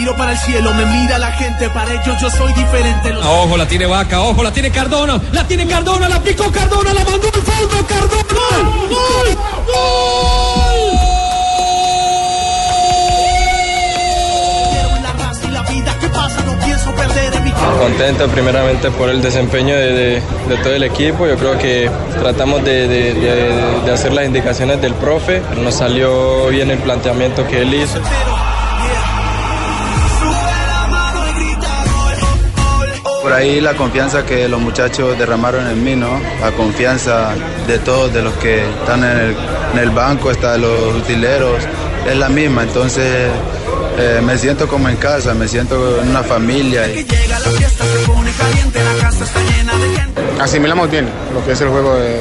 Miro para el cielo, me mira la gente, para ellos yo soy diferente. Los... Ojo, la tiene Vaca, ojo, la tiene Cardona, la tiene Cardona, la picó Cardona, la mandó al fondo, Cardona. ¡Gol! ¡Gol! En mi Contento primeramente por el desempeño de, de- de todo el equipo. Yo creo que tratamos de, de- de- de hacer las indicaciones del profe. Nos salió bien el planteamiento que él hizo. Por ahí la confianza que los muchachos derramaron en mí, ¿no? La confianza de todos, de los que están en el, banco, hasta los utileros, es la misma. Entonces eh, me siento como en casa, me siento en una familia. asimilamos bien lo que es el juego de-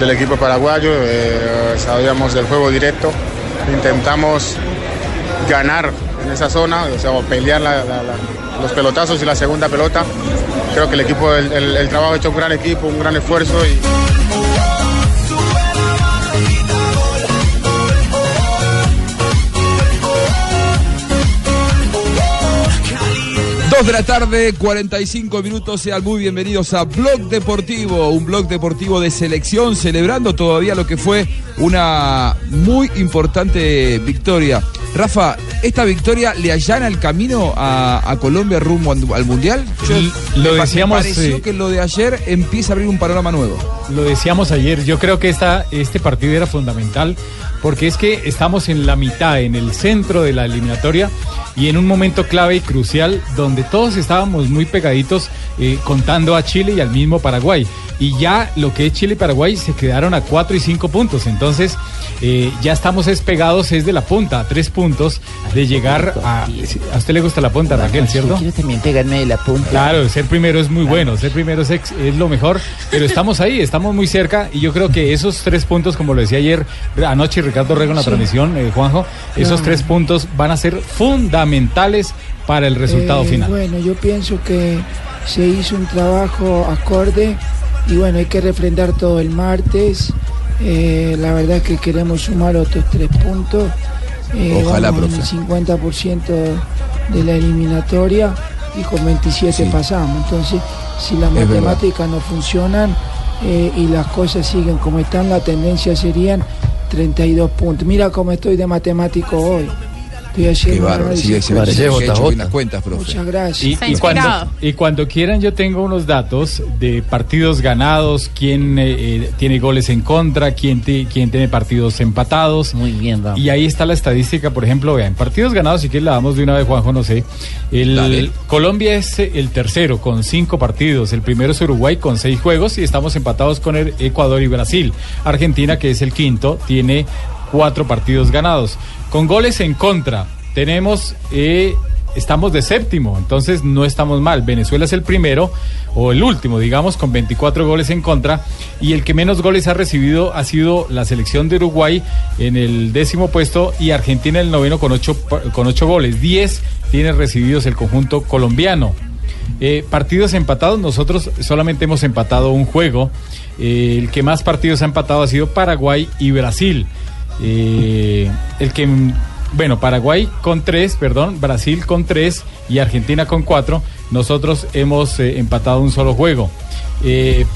del equipo paraguayo, eh, sabíamos del juego directo, intentamos ganar en esa zona, o sea, pelear la- los pelotazos y la segunda pelota. Creo que el equipo, el, trabajo hecho un gran equipo, un gran esfuerzo y Dos de la tarde, 45 minutos, sean muy bienvenidos a Blog Deportivo, un blog deportivo de selección, celebrando todavía lo que fue una muy importante victoria. Rafa, ¿esta victoria le allana el camino a, a Colombia rumbo al, al Mundial? L- lo me decíamos, Me pareció eh, que lo de ayer empieza a abrir un panorama nuevo. Lo decíamos ayer, yo creo que esta, este partido era fundamental porque es que estamos en la mitad, en el centro de la eliminatoria y en un momento clave y crucial donde todos estábamos muy pegaditos eh, contando a Chile y al mismo Paraguay. Y ya lo que es Chile y Paraguay se quedaron a 4 y 5 puntos. Entonces eh, ya estamos despegados es de la punta, a 3 puntos de llegar a... A usted le gusta la punta, Raquel, ¿cierto? Quiero también pegarme de la punta. Claro, ser primero es muy bueno, ser primero es, ex- es lo mejor, pero estamos ahí, estamos muy cerca y yo creo que esos tres puntos, como lo decía ayer, anoche Ricardo Rego en la Sí. transmisión, eh, Juanjo, esos No. tres puntos van a ser fundamentales para el resultado Eh, final. Bueno, yo pienso que se hizo un trabajo acorde y bueno, hay que refrendar todo el martes. Eh, la verdad es que queremos sumar otros tres puntos. Eh, Ojalá, vamos en el 50% de la eliminatoria y con 27 Sí. pasamos. Entonces, si las matemáticas no funcionan eh, y las cosas siguen como están, la tendencia serían 32 puntos. Mira cómo estoy de matemático hoy. Qué bárbaro, sí, se preciso. ve que ha hecho bien las cuentas, profe. Muchas gracias. Y, y cuando, y cuando quieran yo tengo unos datos de partidos ganados, quién eh, eh, tiene goles en contra, quién, quién tiene partidos empatados. Muy bien, vamos. Y ahí está la estadística, por ejemplo, vean, partidos ganados, si que la damos de una vez, Juanjo, no sé. El, Dale. Colombia es eh, el tercero con cinco partidos, el primero es Uruguay con seis juegos y estamos empatados con el Ecuador y Brasil. Argentina, que es el quinto, tiene cuatro partidos ganados. Con goles en contra, tenemos... eh, Estamos de séptimo, entonces no estamos mal. Venezuela es el primero, o el último, digamos, con 24 goles en contra. Y el que menos goles ha recibido ha sido la selección de Uruguay en el décimo puesto y Argentina en el noveno con ocho, con ocho goles. 10 tiene recibidos el conjunto colombiano. Eh, partidos empatados, nosotros solamente hemos empatado un juego. Eh, el que más partidos ha empatado ha sido Paraguay y Brasil. Eh, el que, bueno, Paraguay con tres, perdón, Brasil con tres y Argentina con cuatro. Nosotros hemos eh, empatado un solo juego. Eh,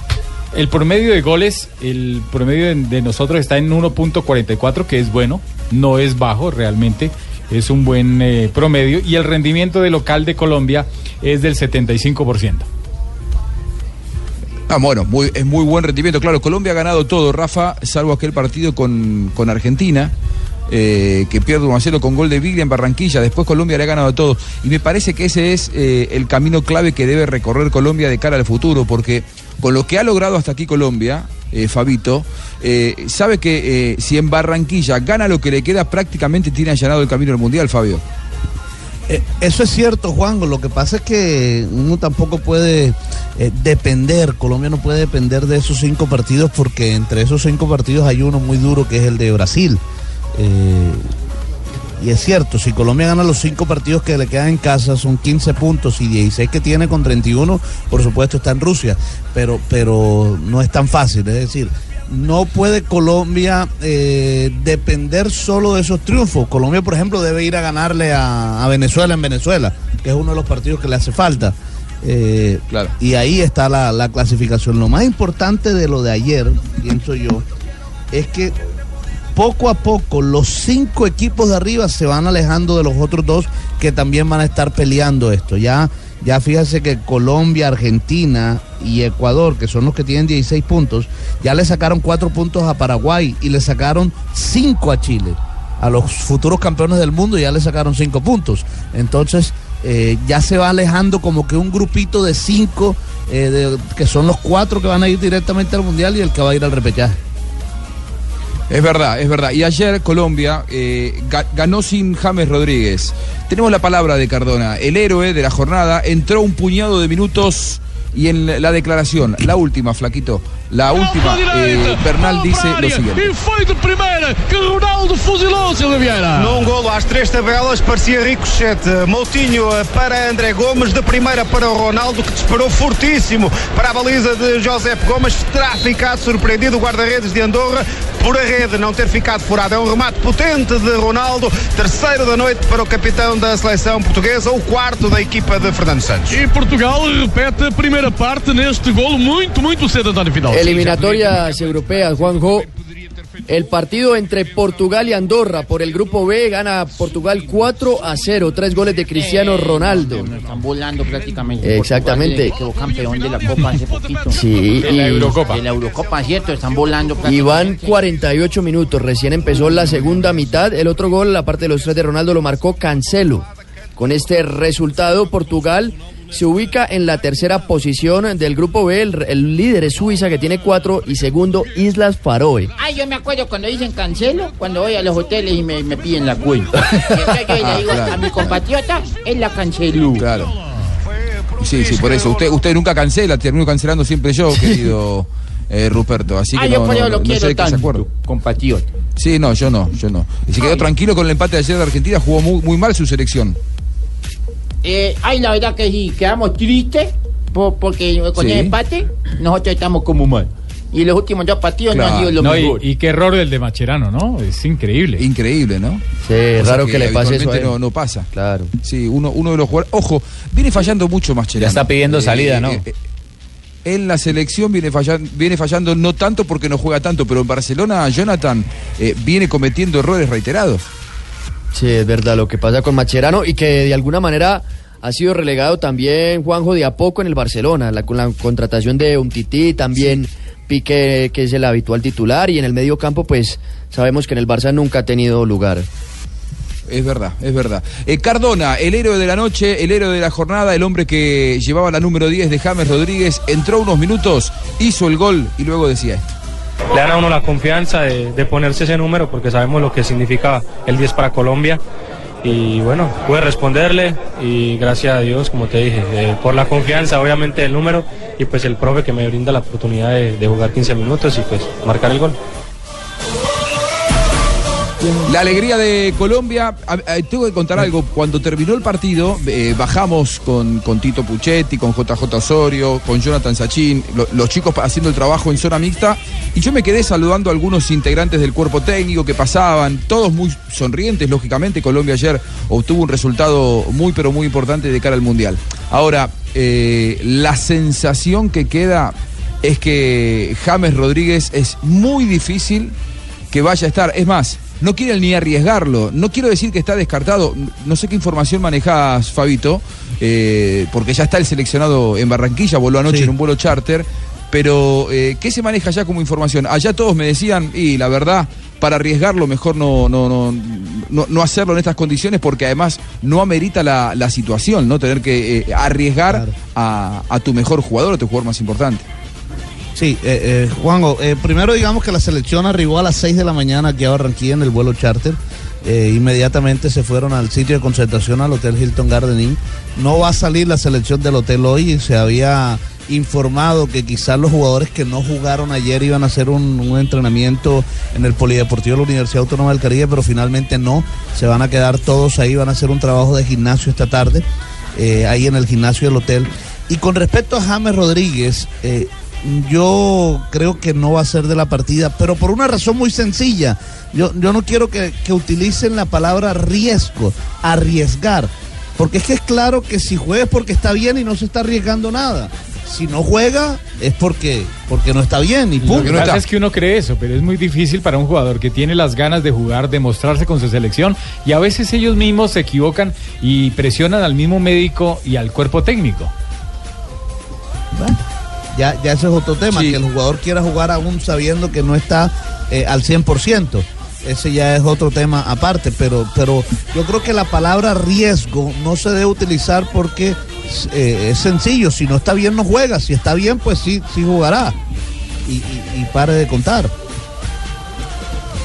el promedio de goles, el promedio de, de nosotros está en 1.44, que es bueno, no es bajo realmente, es un buen eh, promedio. Y el rendimiento de local de Colombia es del 75%. Ah, bueno, muy, es muy buen rendimiento. Claro, Colombia ha ganado todo, Rafa, salvo aquel partido con, con Argentina. eh, que pierde 1 a 0 con gol de Biglia en Barranquilla. Después Colombia le ha ganado a todos. Y me parece que ese es eh, el camino clave que debe recorrer Colombia de cara al futuro, porque con lo que ha logrado hasta aquí Colombia, eh, Fabito, sabe que si en Barranquilla gana lo que le queda, prácticamente tiene allanado el camino al Mundial, Fabio. Eh, Eso es cierto, Juan. Lo que pasa es que uno tampoco puede eh, depender, Colombia no puede depender de esos cinco partidos porque entre esos cinco partidos hay uno muy duro que es el de Brasil. Eh, y es cierto, si Colombia gana los cinco partidos que le quedan en casa, son 15 puntos y 16 que tiene con 31, por supuesto está en Rusia, pero, pero no es tan fácil, es decir, no puede Colombia eh, depender solo de esos triunfos. Colombia, por ejemplo, debe ir a ganarle a, a Venezuela en Venezuela, que es uno de los partidos que le hace falta. Eh, Y ahí está la, la clasificación. Lo más importante de lo de ayer, pienso yo, es que poco a poco los cinco equipos de arriba se van alejando de los otros dos que también van a estar peleando esto. Ya, ya fíjese que Colombia, Argentina y Ecuador, que son los que tienen 16 puntos, ya le sacaron cuatro puntos a Paraguay y le sacaron cinco a Chile. A los futuros campeones del mundo ya le sacaron cinco puntos. Entonces eh, ya se va alejando como que un grupito de cinco, eh, de- que son los cuatro que van a ir directamente al Mundial y el que va a ir al repechaje. Es verdad, es verdad. Y ayer Colombia eh, ga- ganó sin James Rodríguez. Tenemos la palabra de Cardona, el héroe de la jornada. Entró un puñado de minutos y en la declaración, la última, Flaquito, la última, eh, Bernal dice lo siguiente. E foi de primeira que Ronaldo fuzilou Silvio Vieira. Num golo às três tabelas, parecia ricochete. Moutinho eh, para André Gomes, de primeira para o Ronaldo, que disparou fortíssimo para a baliza de Josep Gomes. Terá ficado surpreendido o guarda-redes de Andorra por a rede não ter ficado furada. É um remate potente de Ronaldo, terceiro da noite para o capitão da seleção portuguesa, o quarto da equipa de Fernando Santos. E Portugal repete a primeira parte neste golo muito, muito cedo, António Final. Eliminatorias europeas, Juanjo. El partido entre Portugal y Andorra por el grupo B gana Portugal 4 a 0, tres goles de Cristiano Ronaldo. Están volando prácticamente. Exactamente. Portugal Quedó campeón de la Copa hace poquito. Sí, de la Eurocopa. De la Eurocopa, cierto, están volando Y van prácticamente. 48 minutos, recién empezó la segunda mitad. El otro gol, aparte de los tres de Ronaldo, lo marcó Cancelo. Con este resultado, Portugal se ubica en la tercera posición del grupo B. El, el líder es Suiza, que tiene cuatro, y segundo, Islas Faroe. Ay, yo me acuerdo cuando dicen cancelo, cuando voy a los hoteles y me, me piden la cuenta. Entonces yo le Ah, digo claro. a mi compatriota, él la canceló. Claro. Sí, sí, por eso. Usted, usted nunca cancela, termino cancelando siempre yo, querido eh, Ruperto. Así que Ah, yo no, por no, eso lo no quiero sé tanto, compatriota. Sí, no, yo no, yo no. Y se quedó tranquilo con el empate de ayer de Argentina, jugó muy, muy mal su selección. Eh, ay, la verdad que sí, quedamos tristes po- porque con Sí. el empate nosotros estamos como mal. Y los últimos dos partidos no han sido lo No, y, mejor. y qué error el de Macherano, ¿no? Es increíble. Increíble, ¿no? Sí, Cosa raro que, le pase eso a habitualmente él. no, no pasa. Claro. Sí, uno, uno de los jugadores. Ojo, viene fallando mucho más Ya está pidiendo salida, ¿no? en la selección viene fallando, viene fallando no tanto porque no juega tanto, pero en Barcelona Jonathan eh, viene cometiendo errores reiterados. Sí, es verdad lo que pasa con Macherano y que de alguna manera ha sido relegado también Juanjo de a poco en el Barcelona, la, con la contratación de Umtiti, también Pique, que es el habitual titular, y en el medio campo, pues sabemos que en el Barça nunca ha tenido lugar. Es verdad, es verdad. Eh, Cardona, el héroe de la noche, el héroe de la jornada, el hombre que llevaba la número 10 de James Rodríguez, entró unos minutos, hizo el gol y luego decía esto. Le dan a uno la confianza de, ponerse ese número porque sabemos lo que significa el 10 para Colombia. Y bueno, pude responderle y gracias a Dios, como te dije, eh, por la confianza obviamente del número y pues el profe que me brinda la oportunidad de jugar 15 minutos y pues marcar el gol. La alegría de Colombia, a- tengo que contar algo, cuando terminó el partido, eh, bajamos con, con Tito Puchetti, con JJ Osorio, con Jonathan Sachin, lo- los chicos haciendo el trabajo en zona mixta, y yo me quedé saludando a algunos integrantes del cuerpo técnico que pasaban, todos muy sonrientes, lógicamente, Colombia ayer obtuvo un resultado muy pero muy importante de cara al Mundial. Ahora, eh, la sensación que queda es que James Rodríguez es muy difícil que vaya a estar. Es más, no quieren ni arriesgarlo. No quiero decir que está descartado. No sé qué información manejas, Fabito, eh, porque ya está el seleccionado en Barranquilla, voló anoche en un vuelo charter. Pero, eh, ¿qué se maneja ya como información? Allá todos me decían, y la verdad, para arriesgarlo mejor no, no, no, no, no hacerlo en estas condiciones porque además no amerita la, la situación, ¿no? Tener que eh, arriesgar a, a tu mejor jugador, a tu jugador más importante. Sí, eh, eh, Juanjo, eh, primero digamos que la selección arribó a las 6 de la mañana aquí a Barranquilla en el vuelo charter. Eh, inmediatamente se fueron al sitio de concentración al Hotel Hilton Garden Inn. No va a salir la selección del hotel hoy. Se había informado que quizás los jugadores que no jugaron ayer iban a hacer un, entrenamiento en el Polideportivo de la Universidad Autónoma del Caribe, pero finalmente no. Se van a quedar todos ahí, van a hacer un trabajo de gimnasio esta tarde, ahí en el gimnasio del hotel. Y con respecto a James Rodríguez, eh, yo creo que no va a ser de la partida, pero por una razón muy sencilla. Yo, yo no quiero que, que utilicen la palabra riesgo, arriesgar, porque es que es claro que si juega es porque está bien y no se está arriesgando nada. Si no juega es porque, porque no está bien y Lo punto. que pasa es que uno cree eso, pero es muy difícil para un jugador que tiene las ganas de jugar, de mostrarse con su selección y a veces ellos mismos se equivocan y presionan al mismo médico y al cuerpo técnico. Ya, ya ese es otro tema, que el jugador quiera jugar aún sabiendo que no está eh, al 100%. Ese ya es otro tema aparte, pero, pero yo creo que la palabra riesgo no se debe utilizar porque eh, es sencillo, si no está bien no juega, si está bien pues sí, sí jugará y, y- y pare de contar.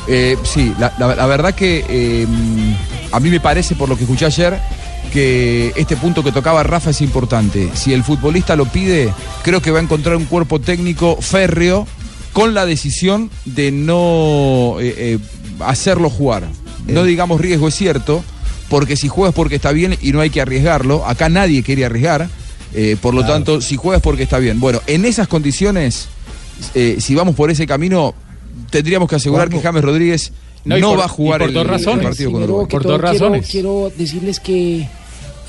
Eh, sí, la, la- la verdad que eh, a mí me parece, por lo que escuché ayer, que este punto que tocaba Rafa es importante. Si el futbolista lo pide, creo que va a encontrar un cuerpo técnico férreo con la decisión de no eh, eh, hacerlo jugar. No digamos riesgo, es cierto, porque si juegas porque está bien y no hay que arriesgarlo, acá nadie quiere arriesgar, eh, por lo tanto, si juegas porque está bien. Bueno, en esas condiciones, eh, si vamos por ese camino, tendríamos que asegurar que James Rodríguez No, no, y por- va a jugar por el, dos el razones. partido con Uruguay. Por todo, dos razones. Quiero, decirles que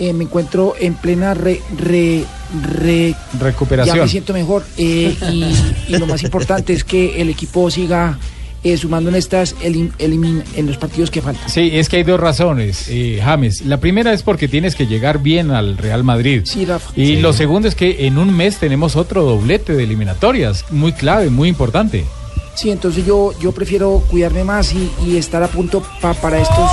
eh, me encuentro en plena re, re, re- Recuperación. Ya me siento mejor. eh, y, y lo más importante es que el equipo siga eh, sumando en estas elim- elimin- en los partidos que faltan. Sí, es que hay dos razones, eh, James. La primera es porque tienes que llegar bien al Real Madrid. Sí, Rafa. Y Sí. lo segundo es que en un mes tenemos otro doblete de eliminatorias, muy clave, muy importante. Sí, entonces yo, yo prefiero cuidarme más y, y estar a punto pa- para estos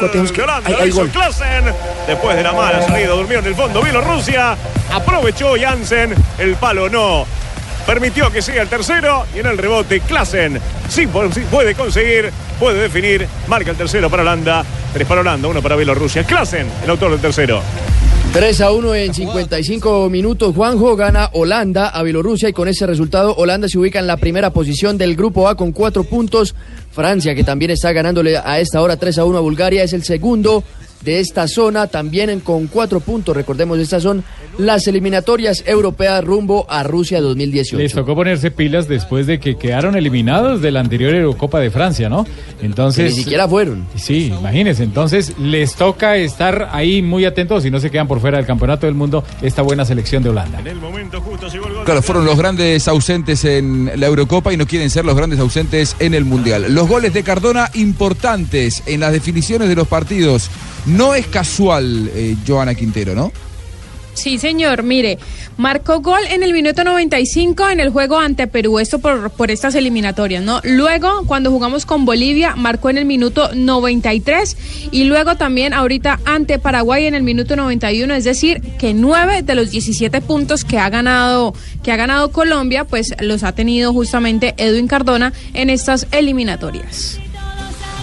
cotejos que hay, hay gol. Klassen. Después de la mala salida, durmió en el fondo Bielorrusia. Aprovechó Jansen. El palo no. Permitió que siga el tercero. Y en el rebote, Klassen. Sí puede conseguir, puede definir. Marca el tercero para Holanda. Tres para Holanda, uno para Bielorrusia. Klassen, el autor del tercero. 3 a 1 en 55 minutos. Juanjo gana Holanda a Bielorrusia y con ese resultado Holanda se ubica en la primera posición del grupo A con cuatro puntos. Francia, que también está ganándole a esta hora 3 a 1 a Bulgaria, es el segundo de esta zona, también en- con cuatro puntos. Recordemos, estas son las eliminatorias europeas rumbo a Rusia 2018. Les tocó ponerse pilas después de que quedaron eliminados de la anterior Eurocopa de Francia, ¿no? Entonces. Que ni siquiera fueron. Sí, imagínense. Entonces les toca estar ahí muy atentos y no se quedan por fuera del campeonato del mundo esta buena selección de Holanda. En el momento justo llegó el gol. Claro, fueron los grandes ausentes en la Eurocopa y no quieren ser los grandes ausentes en el Mundial. Los goles de Cardona importantes en las definiciones de los partidos. No es casual, eh, Joana Quintero, ¿no? Sí, señor. Mire, marcó gol en el minuto 95 en el juego ante Perú, esto por, por estas eliminatorias, ¿no? Luego, cuando jugamos con Bolivia, marcó en el minuto 93 y luego también ahorita ante Paraguay en el minuto 91, es decir, que nueve de los 17 puntos que ha ganado que ha ganado Colombia, pues los ha tenido justamente Edwin Cardona en estas eliminatorias.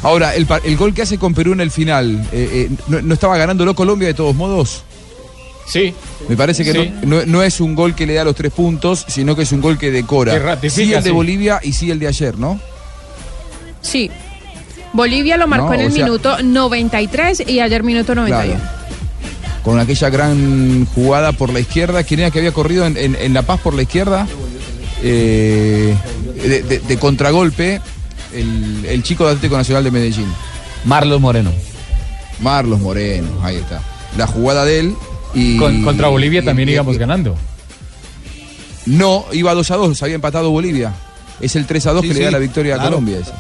Ahora, el, el gol que hace con Perú en el final, eh, eh, ¿no, no estaba ganándolo Colombia de todos modos? Sí. Me parece que Sí. no, no- no es un gol que le da los tres puntos, sino que es un gol que decora. Que ratifica, sí el de sí. Bolivia y sí el de ayer, ¿no? Sí. Bolivia lo marcó No, en el sea- minuto 93 y ayer minuto 91. Con aquella gran jugada por la izquierda. ¿Quién era que había corrido en, en- en La Paz por la izquierda? Eh, de, de- de contragolpe, el, el chico de Atlético Nacional de Medellín. Marlos Moreno. Marlos Moreno, ahí está. La jugada de él y. Con- contra Bolivia y- también y- íbamos y- ganando. No, iba 2 a 2, había empatado Bolivia. Es el 3 a 2 Sí, que le da la victoria a. Colombia. ese.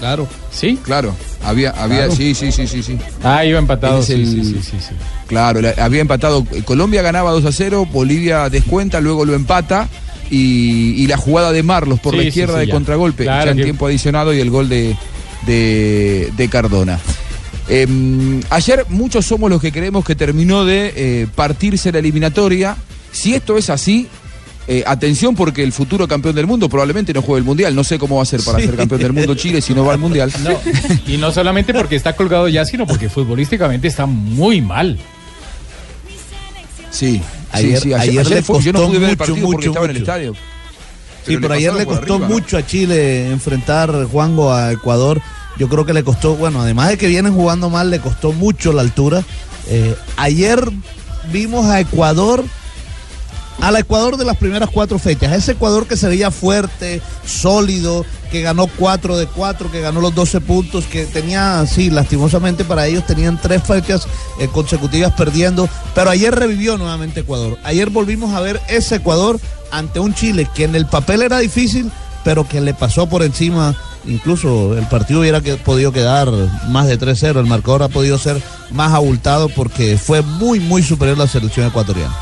Claro. ¿Sí? Claro. Había, había, Claro. sí, sí, sí, sí, sí. Ah, iba empatado. Sí, el- sí, sí, sí, sí. Claro, la- había empatado. Colombia ganaba 2 a 0, Bolivia descuenta, luego lo empata. Y, y la jugada de Marlos por Sí, la sí, izquierda sí, de ya. contragolpe, Claro ya en que- tiempo adicionado y el gol de, de, de Cardona. Eh, ayer muchos somos los que creemos que terminó de eh, partirse la eliminatoria. Si esto es así, eh, atención porque el futuro campeón del mundo probablemente no juegue el mundial. No sé cómo va a ser para Sí. ser campeón del mundo Chile si no va al mundial. No, y no solamente porque está colgado ya, sino porque futbolísticamente está muy mal. Sí, Ayer, sí, sí, ayer, ayer le fue- costó yo no pude ver el mucho, partido porque mucho, estaba en el mucho. estadio. Sí, Pero pero ayer le costó arriba, ¿no? mucho a Chile enfrentar Juango a Ecuador. Yo creo que le costó, bueno, además de que vienen jugando mal, le costó mucho la altura. Eh, ayer vimos a Ecuador, al Ecuador de las primeras cuatro fechas. Ese Ecuador que se veía fuerte, sólido, que ganó cuatro de cuatro, que ganó los 12 puntos, que tenía, sí, lastimosamente para ellos tenían tres fechas eh, consecutivas perdiendo. Pero ayer revivió nuevamente Ecuador. Ayer volvimos a ver ese Ecuador ante un Chile que en el papel era difícil, pero que le pasó por encima. Incluso el partido hubiera que- podido quedar más de 3-0. El marcador ha podido ser más abultado porque fue muy, muy superior la selección ecuatoriana.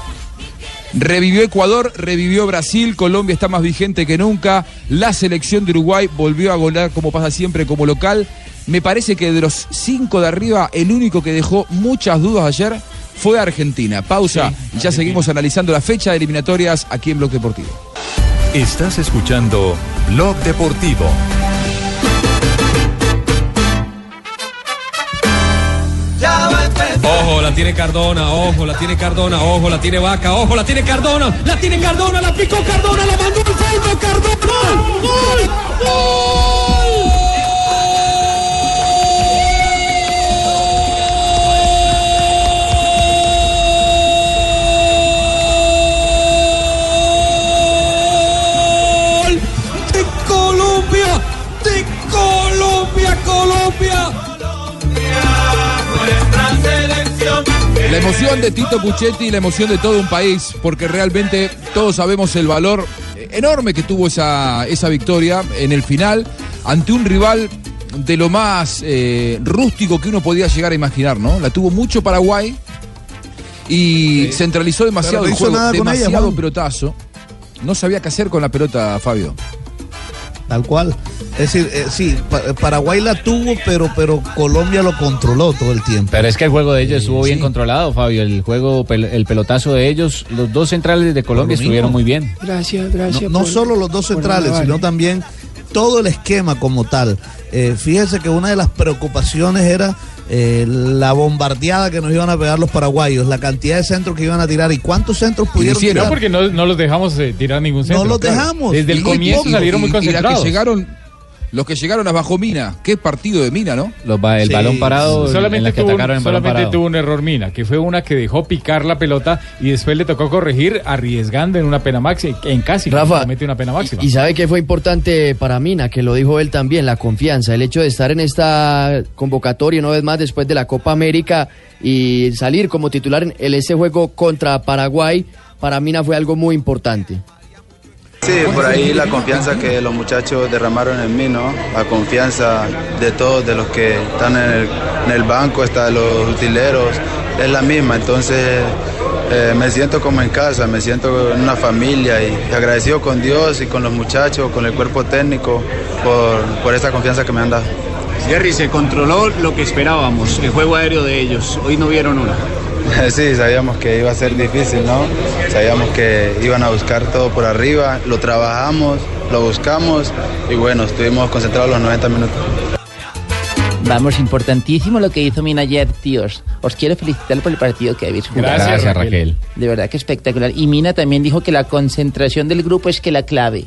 Revivió Ecuador, revivió Brasil, Colombia está más vigente que nunca, la selección de Uruguay volvió a golear como pasa siempre como local. Me parece que de los cinco de arriba, el único que dejó muchas dudas ayer fue Argentina. Pausa y ya seguimos analizando la fecha de eliminatorias aquí en Bloque Deportivo. Estás escuchando Blog Deportivo. Ojo, la tiene Cardona, ojo, la tiene Cardona, ojo, la tiene Vaca, ojo, la tiene Cardona, la tiene Cardona, la picó Cardona, la mandó al fondo, Cardona. La emoción de Tito Puchetti y la emoción de todo un país, porque realmente todos sabemos el valor enorme que tuvo esa, esa victoria en el final ante un rival de lo más eh, rústico que uno podía llegar a imaginar, ¿no? La tuvo mucho Paraguay y centralizó demasiado no el juego, ella, demasiado pelotazo. No sabía qué hacer con la pelota, Fabio. Tal cual. Es decir, eh, sí, Pa- Paraguay la tuvo, pero, pero Colombia lo controló todo el tiempo. Pero es que el juego de ellos estuvo bien sí. controlado, Fabio. El juego, el pelotazo de ellos, los dos centrales de Colombia lo estuvieron muy bien. Gracias, gracias. No, no por- solo los dos centrales, sino también todo el esquema como tal. Eh, fíjese que una de las preocupaciones era eh, la bombardeada que nos iban a pegar los paraguayos, la cantidad de centros que iban a tirar y cuántos centros pudieron No, tirar. porque no, no los dejamos eh, tirar ningún centro. los claro. dejamos. Desde el comienzo poco. salieron muy Y- y la que concentrados. llegaron, los que llegaron a bajo Mina, qué partido de Mina, ¿no? Los ba- el Sí, balón parado, solamente en la que tuvo, un- atacaron balón solamente parado. tuvo un error Mina, que fue una que dejó picar la pelota y después le tocó corregir arriesgando en una pena máxima, en casi que Rafa, comete una pena máxima. Y sabe que fue importante para Mina, que lo dijo él también, la confianza, el hecho de estar en esta convocatoria una vez más después de la Copa América y salir como titular en el- ese juego contra Paraguay, para Mina fue algo muy importante. Sí, por ahí la confianza que los muchachos derramaron en mí, ¿no? La confianza de todos, de los que están en el, en el banco, hasta los utileros, es la misma. Entonces eh, me siento como en casa, me siento en una familia y, y agradecido con Dios y con los muchachos, con el cuerpo técnico por, por esta confianza que me han dado. Jerry, se controló lo que esperábamos, el juego aéreo de ellos. Hoy no vieron una. Sí, sabíamos que iba a ser difícil, ¿no? Sabíamos que iban a buscar todo por arriba, lo trabajamos, lo buscamos y bueno, estuvimos concentrados los 90 minutos. Vamos, importantísimo lo que hizo Mina ayer, tíos. Os quiero felicitar por el partido que habéis jugado. Gracias, Gracias, Raquel. Raquel. De verdad que espectacular. Y Mina también dijo que la concentración del grupo es que la clave.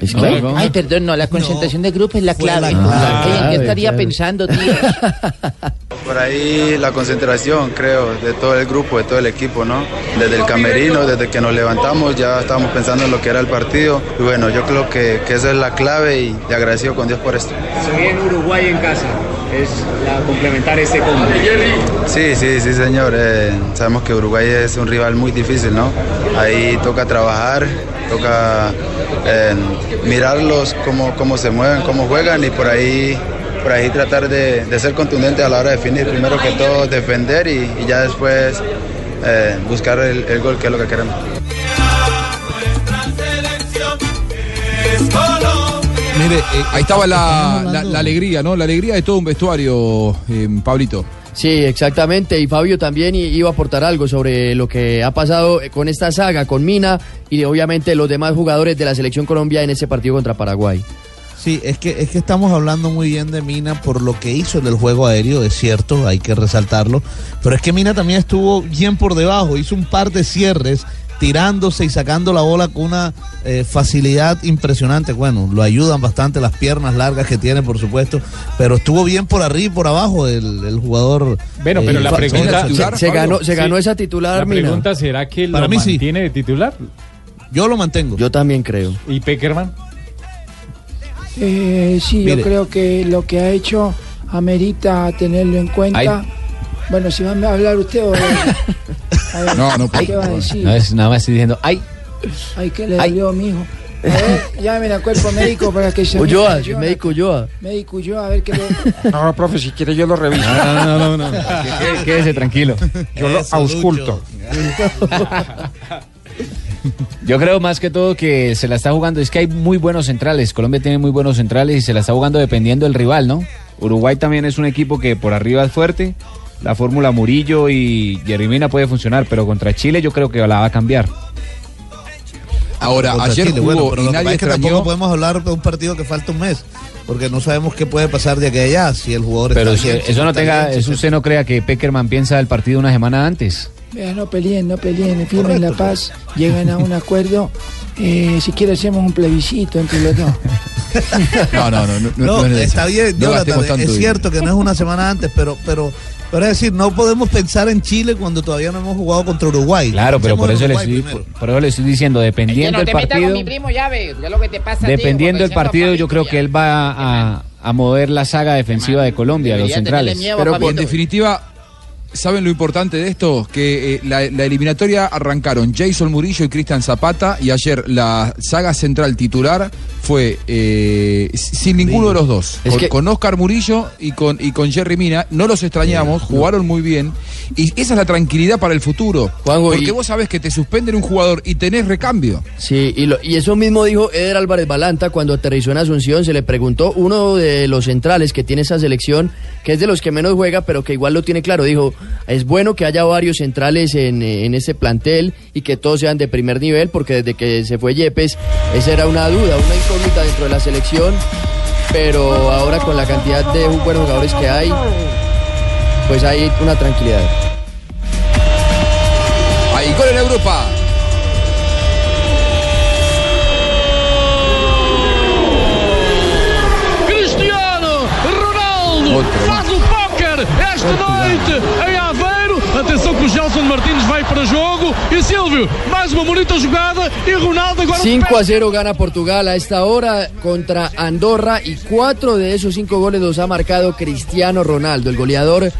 ¿Es ¿No? clave? Ay, perdón, no, la concentración del grupo es la Fue la clave. clave. Ay, ¿en Clave, qué estaría clave. pensando, tíos? Por ahí la concentración, creo, de todo el grupo, de todo el equipo, ¿no? Desde el camerino, desde que nos levantamos, ya estábamos pensando en lo que era el partido. Y bueno, yo creo que, que esa es la clave y, y agradecido con Dios por esto. Se viene Uruguay en casa. Es la complementar este combo. Sí, sí, sí, señor. Eh, sabemos que Uruguay es un rival muy difícil, ¿no? Ahí toca trabajar, toca eh, mirarlos cómo, cómo se mueven, cómo juegan y por ahí, por ahí tratar de, de ser contundente a la hora de definir. Primero que todo, defender y, y ya después eh, buscar el, el gol, que es lo que queremos. Mire, eh, ahí estaba la, alegría, ¿no? La alegría de todo un vestuario, eh, Pablito. Sí, exactamente. Y Fabio también iba a aportar algo sobre lo que ha pasado con esta saga, con Mina y obviamente los demás jugadores de la selección Colombia en ese partido contra Paraguay. Sí, es que, es que estamos hablando muy bien de Mina por lo que hizo en el juego aéreo, es cierto, hay que resaltarlo. Pero es que Mina también estuvo bien por debajo, hizo un par de cierres, tirándose y sacando la bola con una eh, facilidad impresionante. Bueno, lo ayudan bastante las piernas largas que tiene, por supuesto, pero estuvo bien por arriba y por abajo el, el jugador. Bueno, pero eh, la pregunta titular, se ganó, se ganó Sí. esa titular, La Mina. pregunta será que Para lo mí sí. mantiene de titular. Yo lo mantengo. Yo también creo. ¿Y Peckerman? Eh, sí, Mire. yo creo que lo que ha hecho amerita tenerlo en cuenta. Ay. Bueno, si va a hablar usted o... A ver, No, no, ¿Qué va a decir? No es nada más estoy diciendo, ay, Ay, ¿qué le dolió, mijo? A ver, llamen al cuerpo médico para que se... Ulloa, Ulloa, médico Ulloa. Médico Ulloa, a ver qué le... No, profe, si quiere yo lo reviso. No, no, no, no, no. Quédese tranquilo. Yo lo ausculto. Yo creo más que todo que se la está jugando. Es que hay muy buenos centrales. Colombia tiene muy buenos centrales y se la está jugando dependiendo del rival, ¿no? Uruguay también es un equipo que por arriba es fuerte. La fórmula Murillo y Jeremina puede funcionar, pero contra Chile yo creo que la va a cambiar. Ahora, Contra ayer Chile, jugó bueno, pero y lo que nadie pasa es que extrañó. tampoco podemos hablar de un partido que falta un mes, porque no sabemos qué puede pasar de aquí a allá si el jugador Pero está si bien, eso no tenga, bien, eso usted no crea que Peckerman piensa el partido una semana antes. Vea, no peleen, no peleen, firmen la paz, lleguen a un acuerdo. Eh, si quiere hacemos un plebiscito entre los dos. No, no, no. No, No, no es está bien, No Jonathan, es cierto que no es una semana antes, pero, pero, pero es decir, no podemos pensar en Chile cuando todavía no hemos jugado contra Uruguay. Claro, pero por eso, le estoy, por, por eso le estoy diciendo, dependiendo del partido, dependiendo del partido, yo creo ya. que él va a, a mover la saga defensiva de Colombia, los centrales. miedo Pero en definitiva, ¿saben lo importante de esto? Que eh, la, la eliminatoria arrancaron Jason Murillo y Cristian Zapata y ayer la saga central titular fue eh, sin ninguno de los dos. Con, que- con Oscar Murillo y con, y con Jerry Mina. No los extrañamos, jugaron muy bien. Y esa es la tranquilidad para el futuro. Juanjo, porque y- vos sabés que te suspenden un jugador y tenés recambio. Sí, y, lo- y eso mismo dijo Eder Álvarez Balanta cuando aterrizó en Asunción. Se le preguntó uno de los centrales que tiene esa selección, que es de los que menos juega, pero que igual lo tiene claro. Dijo, es bueno que haya varios centrales en, eh, en este plantel y que todos sean de primer nivel, porque desde que se fue Yepes, esa era una duda, una incógnita dentro de la selección. Pero ahora con la cantidad de buenos jugadores que hay, pues hay una tranquilidad. Ahí, gol en Europa. Cristiano Ronaldo faz o póquer esta noite em. Atenção que o Gelson Martins vai para jogo. E Silvio, mais uma bonita jogada. E Ronaldo agora. 5 a 0 gana Portugal a esta hora contra Andorra y cuatro de esos cinco goles los ha marcado Cristiano Ronaldo, el goleador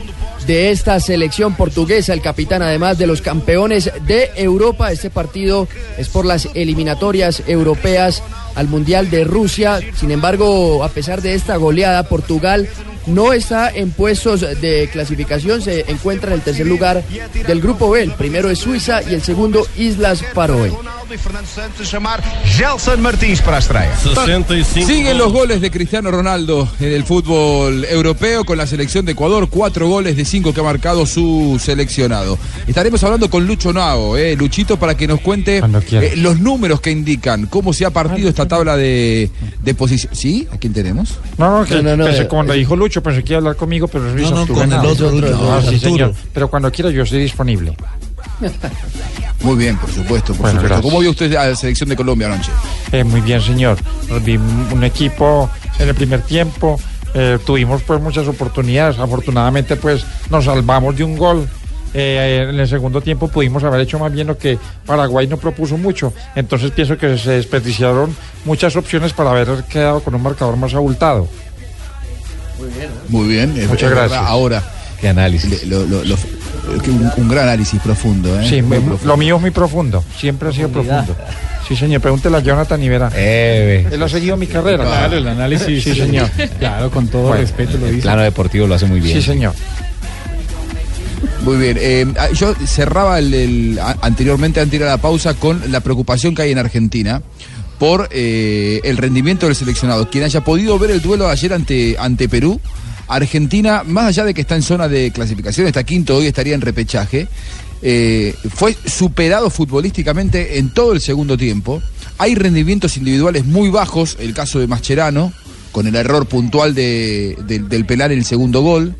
de esta selección portuguesa, el capitán además de los campeones de Europa. Este partido es por las eliminatorias europeas al Mundial de Rusia. Sin embargo, a pesar de esta goleada, Portugal no está en puestos de clasificación, se encuentra en el tercer lugar del grupo B. El primero es Suiza y el segundo Islas Faroe. E Fernando Santos chamar Gelson Martins para a estreia. Siguen los goles de Cristiano Ronaldo en el fútbol europeo con la selección de Ecuador, cuatro goles de cinco que ha marcado su seleccionado. Estaremos hablando con Lucho Nao, eh, Luchito, para que nos cuente eh, los números que indican cómo se ha partido esta tabla de, de posición. ¿Sí? ¿A quién tenemos? No, no, que No, no, no, pensé eh, cuando dijo Lucho, pensé que iba a hablar conmigo, pero no, No, no, con el otro Lucho, Ah, sí, Arturo. señor. Pero cuando quiera yo estoy disponible. Muy bien, por supuesto, por Bueno, supuesto. gracias. ¿Cómo vio usted a la selección de Colombia anoche? Eh, muy bien, señor. Vi un equipo en el primer tiempo. eh, tuvimos pues muchas oportunidades. Afortunadamente pues nos salvamos de un gol. Eh, en el segundo tiempo pudimos haber hecho más bien lo que Paraguay no propuso mucho. Entonces pienso que se desperdiciaron muchas opciones para haber quedado con un marcador más abultado. Muy bien. es- Muchas es gracias. Ahora, Análisis. le- lo- lo- lo- que un, un gran análisis profundo. ¿eh? Sí, Muy muy- profundo. lo mío es muy profundo. Siempre ha sido profundo. Sí, señor. Pregúntele a Jonathan y verá. Eh, Él ha seguido mi carrera. Claro, el análisis. Sí, señor. Claro, con todo Bueno, respeto lo el dice. plano deportivo lo hace muy bien. Sí, señor. Muy bien. eh, ah, yo cerraba el, el- anteriormente, antes de ir a la pausa, con la preocupación que hay en Argentina. por eh, el rendimiento del seleccionado. Quien haya podido ver el duelo de ayer ante, ante Perú, Argentina, más allá de que está en zona de clasificación, está quinto, hoy estaría en repechaje, eh, fue superado futbolísticamente en todo el segundo tiempo. Hay rendimientos individuales muy bajos, el caso de Mascherano, con el error puntual de- del- penal en el segundo gol.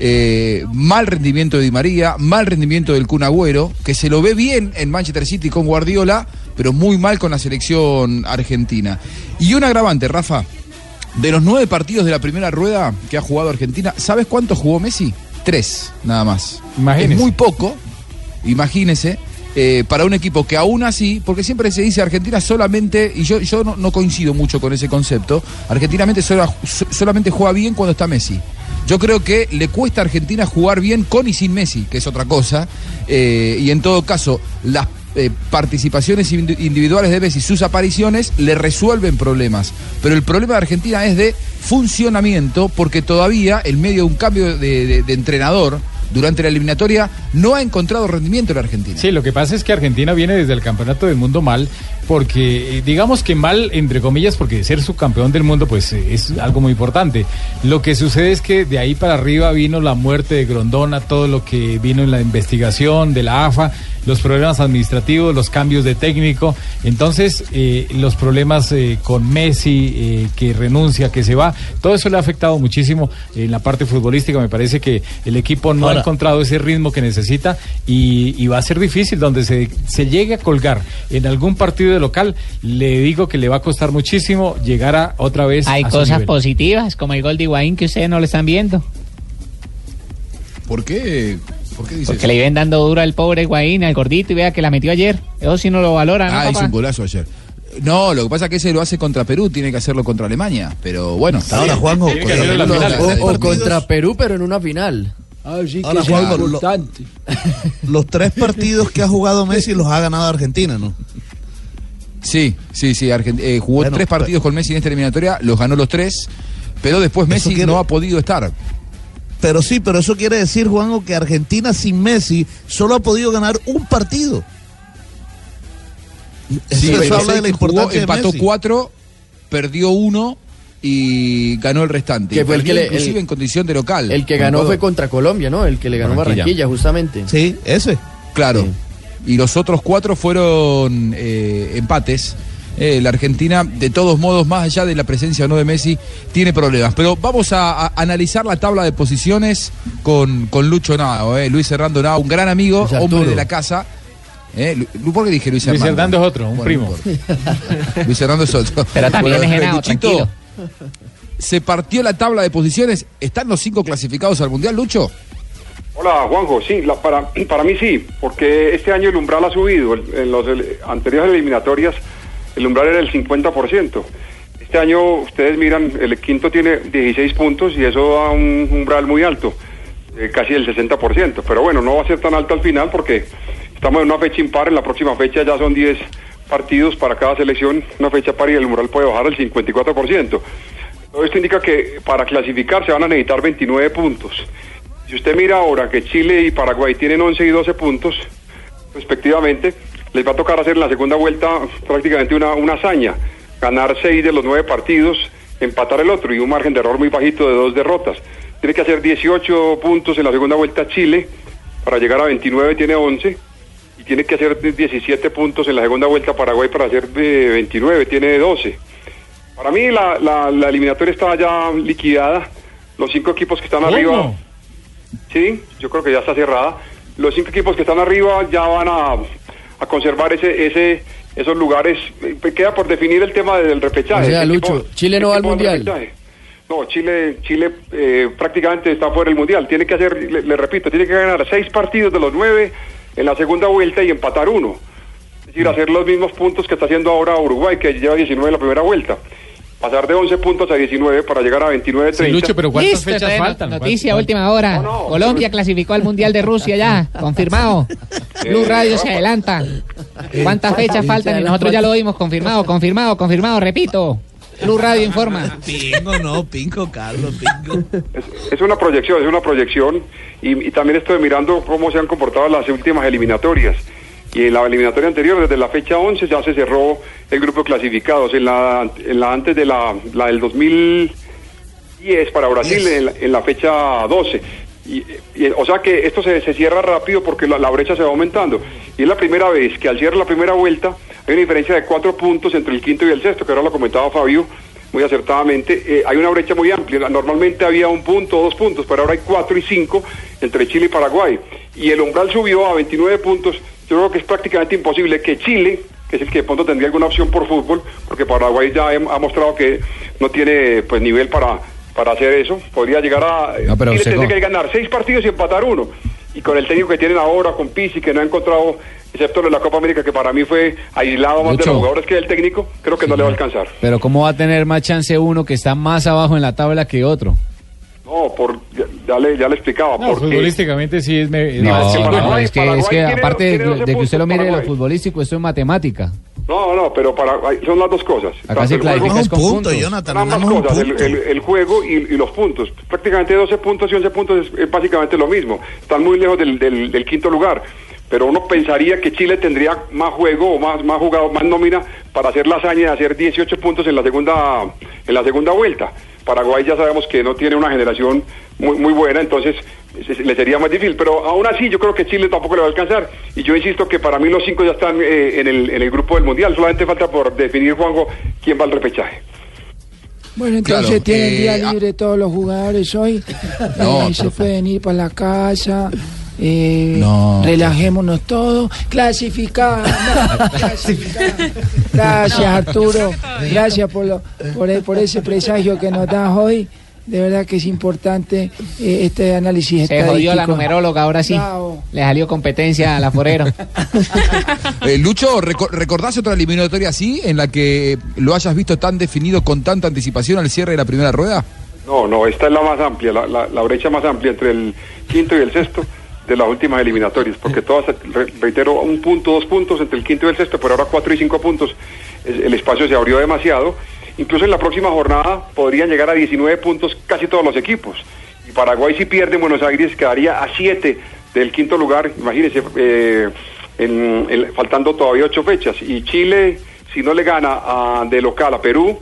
Eh, mal rendimiento de Di María, mal rendimiento del Kun Agüero, que se lo ve bien en Manchester City con Guardiola, pero muy mal con la selección argentina. Y un agravante, Rafa, de los nueve partidos de la primera rueda que ha jugado Argentina, ¿sabes cuánto jugó Messi? Tres, nada más. Imagínese. Es muy poco, imagínese, eh, para un equipo que aún así, porque siempre se dice Argentina solamente, y yo, yo no, no coincido mucho con ese concepto, so- solamente juega bien cuando está Messi. Yo creo que le cuesta a Argentina jugar bien con y sin Messi, que es otra cosa, eh, y en todo caso, las eh, participaciones indi- individuales de Messi, sus apariciones, le resuelven problemas. Pero el problema de Argentina es de funcionamiento, porque todavía, en medio de un cambio de entrenador, durante la eliminatoria, no ha encontrado rendimiento en Argentina. Sí, lo que pasa es que Argentina viene desde el Campeonato del Mundo mal, porque eh, digamos que mal, entre comillas, porque ser subcampeón del mundo pues eh, es algo muy importante. Lo que sucede es que de ahí para arriba vino la muerte de Grondona, todo lo que vino en la investigación de la AFA, los problemas administrativos, los cambios de técnico, entonces eh, los problemas eh, con Messi, eh, que renuncia, que se va, todo eso le ha afectado muchísimo en la parte futbolística. Me parece que el equipo no Ahora- ha encontrado ese ritmo que necesita y, y va a ser difícil donde se, se llegue a colgar en algún partido de local. Le digo que le va a costar muchísimo llegar a otra vez. Hay a cosas nivel. positivas, como el gol de Higuaín que ustedes no le están viendo. ¿Por qué? ¿Por qué dices Porque le iban dando duro al pobre Higuaín, al gordito, y vea que la metió ayer. Eso sí no lo valora, ¿no, Ah, hizo un golazo ayer. No, lo que pasa es que ese lo hace contra Perú, tiene que hacerlo contra Alemania. Pero bueno, está Ahora. Juanjo, Tiene que con- hacerlo en la los- final. O, contra Perú, pero en una final. Ahora, Juanjo, lo- los tres partidos que ha jugado Messi los ha ganado Argentina, ¿no? Sí, sí, sí. Argent- eh, jugó Bueno, tres partidos con Messi en esta eliminatoria, los ganó los tres, pero después Messi quiere- no ha podido estar. Pero sí, pero eso quiere decir, Juanjo, que Argentina sin Messi solo ha podido ganar un partido. Sí, eso habla de la jugó, importancia de empató Messi. cuatro, perdió uno y ganó el restante. Que fue el que le- inclusive el- en condición de local. El que ganó fue contra Colombia, ¿no? El que le ganó Barranquilla. Barranquilla, justamente. Sí, ese. Claro. Y los otros cuatro fueron eh, empates. Eh, la Argentina, de todos modos, más allá de la presencia o no de Messi, tiene problemas. Pero vamos a, a analizar la tabla de posiciones con, con Lucho Nao, eh. Luis Hernando Nao, un gran amigo, Luis hombre Arturo. de la casa. Eh, ¿Por qué dije Luis Luis Hernando? Hernando es otro, un Bueno, primo. no. Luis Hernando es otro. Pero también es Luchito, tranquilo. Se partió la tabla de posiciones. ¿Están los cinco clasificados al Mundial, Lucho? Hola Juanjo, sí, la- para, para mí sí, porque este año el umbral ha subido. El- En las anteriores eliminatorias el umbral era el 50%. Este año ustedes miran, el quinto tiene 16 puntos y eso da un umbral muy alto, eh, casi el 60%. Pero bueno, no va a ser tan alto al final porque estamos en una fecha impar, en la próxima fecha ya son 10 partidos para cada selección, una fecha par y el umbral puede bajar al 54%. Todo esto indica que para clasificar se van a necesitar 29 puntos. Si usted mira ahora que Chile y Paraguay tienen 11 y 12 puntos, respectivamente, les va a tocar hacer en la segunda vuelta prácticamente una, una hazaña, ganar 6 de los 9 partidos, empatar el otro y un margen de error muy bajito de dos derrotas. Tiene que hacer 18 puntos en la segunda vuelta Chile, para llegar a 29 tiene 11, y tiene que hacer 17 puntos en la segunda vuelta Paraguay para hacer eh, 29, tiene 12. Para mí la, la, la eliminatoria está ya liquidada, los cinco equipos que están arriba... Sí, yo creo que ya está cerrada. Los cinco equipos que están arriba ya van a, a conservar ese, ese, esos lugares. Eh, Queda por definir el tema del repechaje. O sea, ¿Qué Lucho, equipo- Chile no va al Mundial. No, Chile, Chile eh, prácticamente está fuera del mundial. Tiene que hacer, le, le repito, tiene que ganar seis partidos de los nueve en la segunda vuelta y empatar uno. Es decir, hacer los mismos puntos que está haciendo ahora Uruguay, que lleva 19 en la primera vuelta. Pasar de 11 puntos a 19 para llegar a 29, 30. Sí, Lucho, pero ¿cuántas Listo, fechas faltan? Noticia, última hora. Colombia clasificó al Mundial de Rusia ya, confirmado. Blue Radio se adelanta. ¿Cuántas fechas faltan? Y nosotros ya lo oímos, confirmado, confirmado, confirmado, repito. Blue Radio informa. Pingo, no, Pingo, Carlos, Pingo. Es una proyección, es una proyección. Y, y también estoy mirando cómo se han comportado las últimas eliminatorias. Y en la eliminatoria anterior, desde la fecha 11, ya se cerró el grupo de clasificados. En la, en la antes de la, la del 2010 para Brasil, en la, en la fecha 12. Y, y, o sea que esto se, se cierra rápido porque la, la brecha se va aumentando. Y es la primera vez que al cierre la primera vuelta hay una diferencia de cuatro puntos entre el quinto y el sexto, que ahora lo comentaba Fabio muy acertadamente. Eh, hay una brecha muy amplia. Normalmente había un punto o dos puntos, pero ahora hay cuatro y cinco entre Chile y Paraguay. Y el umbral subió a 29 puntos. Yo creo que es prácticamente imposible que Chile, que es el que de pronto tendría alguna opción por fútbol, porque Paraguay ya ha mostrado que no tiene pues nivel para para hacer eso. Podría llegar a. No, pero Chile tendría que ganar seis partidos y empatar uno. Y con el técnico que tienen ahora, con Pizzi, que no ha encontrado, excepto lo de la Copa América, que para mí fue aislado más de Lucho. los jugadores que el técnico, creo que no le va a alcanzar. Pero ¿cómo va a tener más chance uno que está más abajo en la tabla que otro? No, por, ya, ya le, ya le explicaba. No, porque futbolísticamente sí es... me- No, más- no, Paraguay- es que, Paraguay es que tiene- aparte tiene de, 12 de que usted lo mire de lo Paraguay. futbolístico, esto es matemática. No, no, pero para, son las dos cosas. Acá se Tanto clasifica con puntos. Son ambas cosas, el, el- el juego y, y los puntos. Prácticamente 12 puntos y 11 puntos es, es básicamente lo mismo. Están muy lejos del, del- del quinto lugar. Pero uno pensaría que Chile tendría más juego o más, más jugado, más nómina para hacer la hazaña de hacer 18 puntos en la segunda, en la segunda vuelta. Paraguay ya sabemos que no tiene una generación muy, muy buena, entonces le sería más difícil. Pero aún así yo creo que Chile tampoco le va a alcanzar. Y yo insisto que para mí los cinco ya están eh, en, el, en el grupo del Mundial. Solamente falta por definir, Juanjo, quién va al repechaje. Bueno, entonces Claro, tienen eh, día ah- libre todos los jugadores hoy. No, Eh, se pueden ir para la casa. Eh, No, relajémonos todos. Clasificar. Gracias, Arturo. Gracias por, lo, por, e- por ese presagio que nos das hoy. De verdad que es importante eh, este análisis Se jodió la numeróloga, ahora sí. Bravo. Le salió competencia a la forero. Eh, Lucho, reco- ¿recordás otra eliminatoria así en la que lo hayas visto tan definido con tanta anticipación al cierre de la primera rueda? No, no, esta es la más amplia, la, la- la brecha más amplia entre el quinto y el sexto de las últimas eliminatorias, porque todas, re- reitero, un punto, dos puntos entre el quinto y el sexto, pero ahora cuatro y cinco puntos, el espacio se abrió demasiado. Incluso en la próxima jornada podrían llegar a 19 puntos casi todos los equipos. Y Paraguay si pierde en Buenos Aires quedaría a 7 del quinto lugar, imagínense, eh, en- en- faltando todavía ocho fechas. Y Chile, si no le gana a- de local a Perú,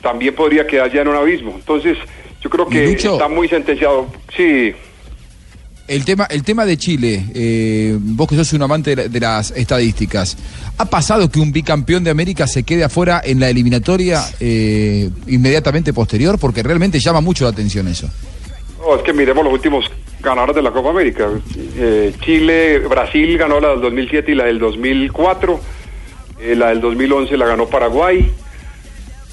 también podría quedar ya en un abismo. Entonces, yo creo que Lucho- está muy sentenciado. Sí, El tema, el tema de Chile, eh, vos que sos un amante de, la- de las estadísticas, ¿ha pasado que un bicampeón de América se quede afuera en la eliminatoria eh, inmediatamente posterior? Porque realmente llama mucho la atención eso. es que miremos los últimos ganadores de la Copa América. Eh, Chile, Brasil ganó la del 2007 y la del 2004. Eh, la del 2011 la ganó Paraguay.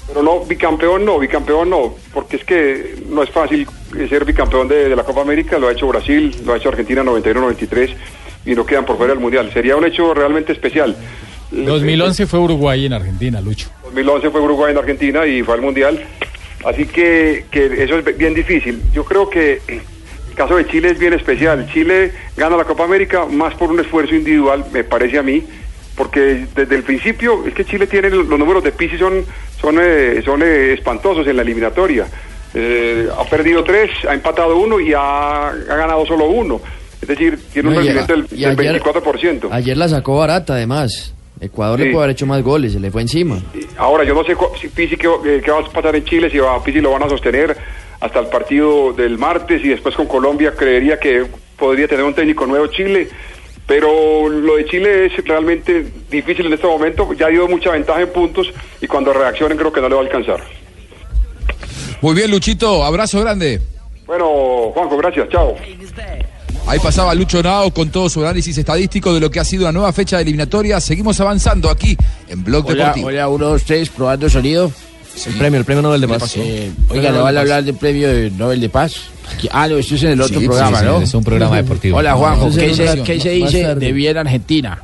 Pero no, bicampeón no, bicampeón no, porque es que no es fácil ser bicampeón de, de la Copa América, lo ha hecho Brasil, lo ha hecho Argentina 91-93 y no quedan por fuera del Mundial. Sería un hecho realmente especial. 2011 fue Uruguay en Argentina, Lucho. 2011 fue Uruguay en Argentina y fue al Mundial. Así que, que eso es bien difícil. Yo creo que el caso de Chile es bien especial. Chile gana la Copa América más por un esfuerzo individual, me parece a mí, porque desde el principio es que Chile tiene los números de Pizzi son, son, eh, son eh, espantosos en la eliminatoria. Eh, ha perdido tres, ha empatado uno y ha, ha ganado solo uno. Es decir, tiene un No, a- rendimiento del, del ayer- 24%. Ayer la sacó barata, además. Ecuador Sí. le puede haber hecho más goles, se le fue encima. Ahora, yo no sé si Pizzi qué, eh, qué va a pasar en Chile, si va, Pizzi lo van a sostener hasta el partido del martes y después con Colombia creería que podría tener un técnico nuevo Chile. Pero lo de Chile es realmente difícil en este momento, ya dio mucha ventaja en puntos y cuando reaccionen creo que no le va a alcanzar. Muy bien, Luchito, abrazo grande. Bueno, Juanjo, gracias, chao. Ahí pasaba Lucho Nao con todo su análisis estadístico de lo que ha sido una nueva fecha de eliminatoria. Seguimos avanzando aquí en Blog Hola, Deportivo. hola, uno, dos, tres, probando sonido. El premio, el premio Nobel de Paz. Eh, oiga, ¿le van a hablar del premio de Nobel de Paz? Ah, no, esto es en el otro Sí, programa, sí, ¿no? sí, es un programa deportivo. Hola, Juanjo, No, ¿qué se, qué dice de bien Argentina?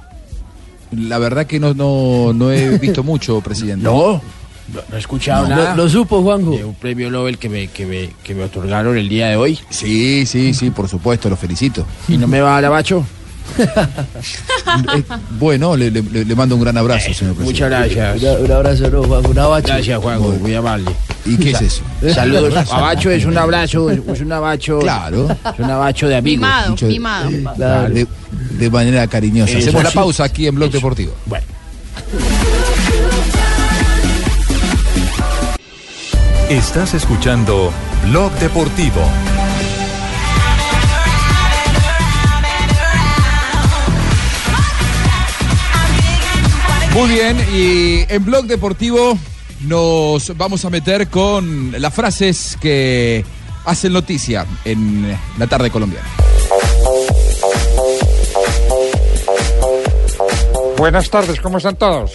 La verdad que no, no, no he visto mucho, presidente. No, no, no he escuchado No. nada. Lo- lo supo, Juanjo. De un premio Nobel que me, que, me, que me otorgaron el día de hoy. Sí, sí, sí, por supuesto, lo felicito. ¿Y no me va a dar abacho? Bueno, le, le- le mando un gran abrazo, señor presidente. Muchas gracias. Un, un abrazo, no, Juan, un abacho. Gracias, Juanjo, muy amable. ¿Y qué es eso? Saludos. Abacho es un abrazo, es un abacho. Claro. Es un abacho de amigos. Mimado, Dicho de- mimado. De, de manera cariñosa. Eso Hacemos la sí. pausa aquí en Blog Deportivo. Bueno. Estás escuchando Blog Deportivo. Muy bien, y en Blog Deportivo nos vamos a meter con las frases que hacen noticia en la tarde colombiana. Buenas tardes, ¿cómo están todos?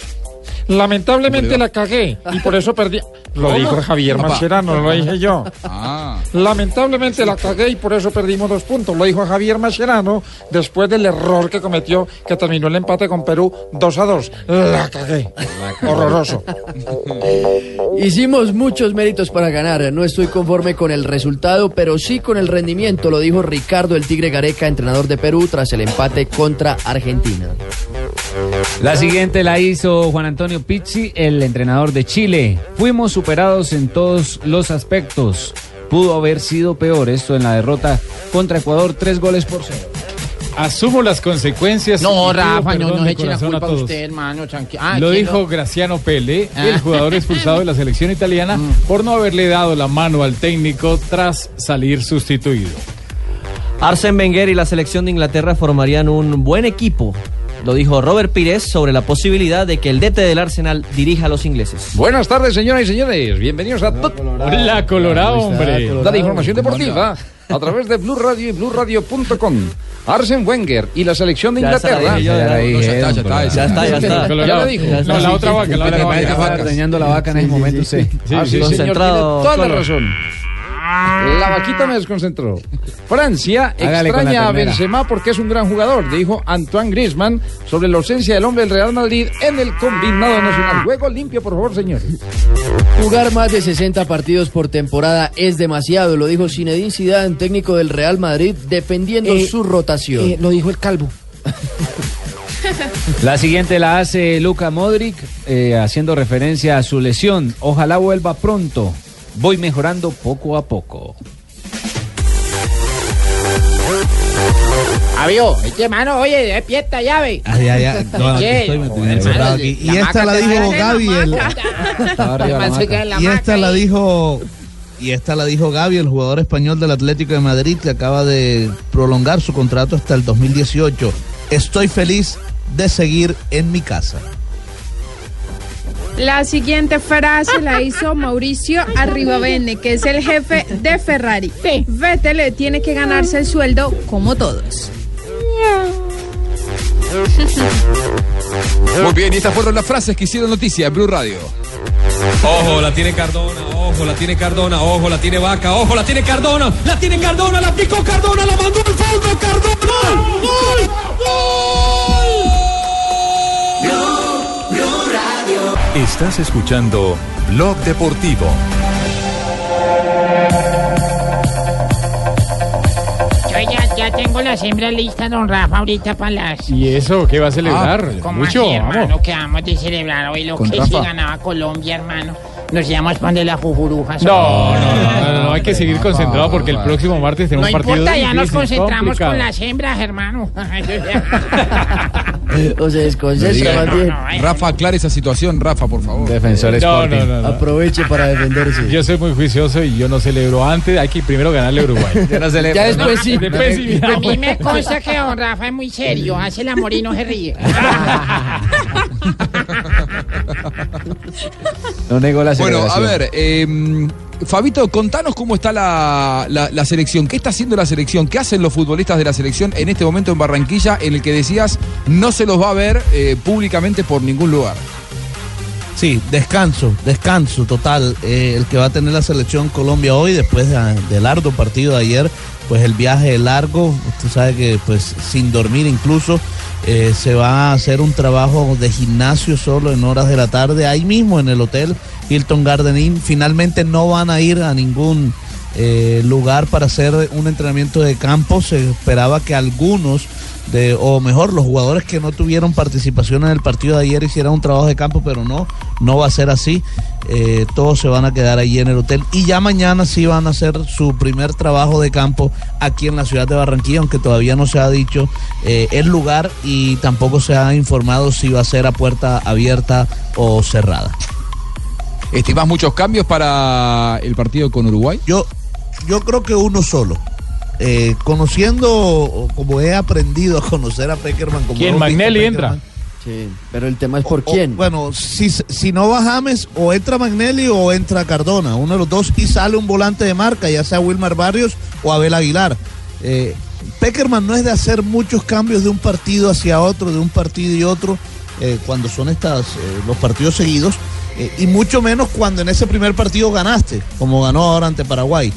Lamentablemente la cagué y por eso perdí. Lo ¿Cómo? dijo Javier. Mascherano, no lo dije yo. Ah. Lamentablemente la cagué y por eso perdimos dos puntos. Lo dijo Javier Mascherano después del error que cometió, que terminó el empate con Perú 2 a 2. La cagué. Horroroso. Hicimos muchos méritos para ganar. No estoy conforme con el resultado, pero sí con el rendimiento, lo dijo Ricardo el Tigre Gareca, entrenador de Perú, tras el empate contra Argentina. La siguiente la hizo Juan Antonio Pizzi, el entrenador de Chile. Fuimos superados en todos los aspectos. Pudo haber sido peor esto en la derrota contra Ecuador, tres goles por cero. Asumo las consecuencias. No, Rafa, no, no eche la culpa a todos. usted, hermano. tranqui- Ah, Lo ¿quién dijo Graciano Pele, Ah. el jugador expulsado de la selección italiana, Mm. por no haberle dado la mano al técnico tras salir sustituido. Arsène Wenger y la selección de Inglaterra formarían un buen equipo. Lo dijo Robert Pires sobre la posibilidad de que el DT del Arsenal dirija a los ingleses. Buenas tardes, señoras y señores. Bienvenidos a to- Hola, Colorado, hombre. La información deportiva a través de Blue Radio y BlueRadio.com. Arsene Wenger y la selección de Inglaterra. ya está, ya está. Ya está, ya está. Dijo. Está. No, la otra vaca, la otra vaca. Estaba ordeñando la vaca en ese momento. Ah, sí, señor, tiene toda la razón. La vaquita me desconcentró. Francia Hágale extraña a. Benzema porque es un gran jugador, dijo Antoine Griezmann sobre la ausencia del hombre del Real Madrid en el combinado nacional. Juego limpio, por favor, señores. Jugar más de 60 partidos por temporada es demasiado, lo dijo Zinedine Zidane, técnico del Real Madrid, dependiendo Eh, su rotación. eh, lo dijo el calvo. La siguiente la hace Luka Modric, eh, haciendo referencia a su lesión. Ojalá vuelva pronto. Voy mejorando poco a poco. Este mano, oye, despierta llave. Ah, ya, ya. No, aquí Oye, estoy metido joder, encerrado hermano, aquí. la Y esta la dijo Gaby. el- la Y esta la dijo. Y esta la dijo Gaby, el jugador español del Atlético de Madrid, que acaba de prolongar su contrato hasta el 2018. Estoy feliz de seguir en mi casa. La siguiente frase la hizo Mauricio Arribavene, que es el jefe de Ferrari. Vettel tiene que ganarse el sueldo como todos. Muy bien, y estas fueron las frases que hicieron noticia en Blue Radio. Ojo, la tiene Cardona, ojo, la tiene Cardona, ojo, la tiene Vaca, ojo, la tiene Cardona, la tiene Cardona, la picó Cardona, la mandó al fondo, Cardona. ¡Gol! Estás escuchando Blog Deportivo. Yo ya, ya tengo la siembra lista, don Rafa, ahorita para las... ¿Y eso qué va a celebrar? ¿Cómo Mucho, así, hermano? vamos. Que vamos de celebrar hoy lo Con que Rafa. sí ganaba Colombia, hermano. Nos íbamos para de la jujuruja. No, no, no, no, no, hay que seguir concentrado porque el próximo martes tenemos No un partido importa, ya nos concentramos con las hembras, hermano. o se desconcentra Diga, más bien. Rafa, aclare esa situación, Rafa, por favor. Defensor No, no, no, no. Aproveche para defenderse. Yo soy muy juicioso y yo no celebro antes, hay que primero ganarle a Uruguay. Yo no celebro. Ya después sí. Después sí, A mí me consta que don Rafa es muy serio, hace el amor y no se ríe. No negó la Bueno, a ver, eh, Fabito, contanos cómo está la, la- la selección. ¿Qué está haciendo la selección? ¿Qué hacen los futbolistas de la selección en este momento en Barranquilla, en el que decías no se los va a ver eh, públicamente por ningún lugar? Sí, descanso, descanso total. Eh, el que va a tener la selección Colombia hoy, después de- del arduo partido de ayer, pues el viaje largo, usted sabe que pues sin dormir incluso, eh, se va a hacer un trabajo de gimnasio solo en horas de la tarde, ahí mismo en el hotel Hilton Garden Inn. Finalmente no van a ir a ningún eh, lugar para hacer un entrenamiento de campo. Se esperaba que algunos de, o mejor, los jugadores que no tuvieron participación en el partido de ayer hicieran un trabajo de campo, pero no, no va a ser así. Eh, todos se van a quedar allí en el hotel y ya mañana sí van a hacer su primer trabajo de campo aquí en la ciudad de Barranquilla, aunque todavía no se ha dicho eh, el lugar y tampoco se ha informado si va a ser a puerta abierta o cerrada. ¿Estimás muchos cambios para el partido con Uruguay? Yo, yo creo que uno solo. Eh, conociendo, como he aprendido a conocer a Peckerman como ¿Quién? Magnelli entra. Sí, pero el tema es por o- quién. bueno, si, si no va James, o entra Magnelli o entra Cardona, uno de los dos, y sale un volante de marca, ya sea Wilmar Barrios o Abel Aguilar. Eh, Peckerman no es de hacer muchos cambios de un partido hacia otro, de un partido y otro, eh, cuando son estas, eh, los partidos seguidos, eh, y mucho menos cuando en ese primer partido ganaste, como ganó ahora ante Paraguay.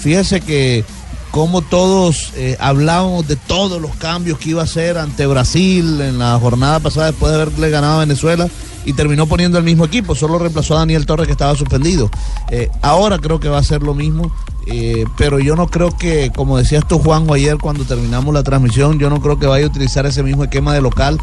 Fíjese que como todos eh, hablábamos de todos los cambios que iba a hacer ante Brasil en la jornada pasada después de haberle ganado a Venezuela y terminó poniendo el mismo equipo, solo reemplazó a Daniel Torres que estaba suspendido. Eh, ahora creo que va a ser lo mismo, eh, pero yo no creo que, como decías tú Juanjo ayer cuando terminamos la transmisión, yo no creo que vaya a utilizar ese mismo esquema de local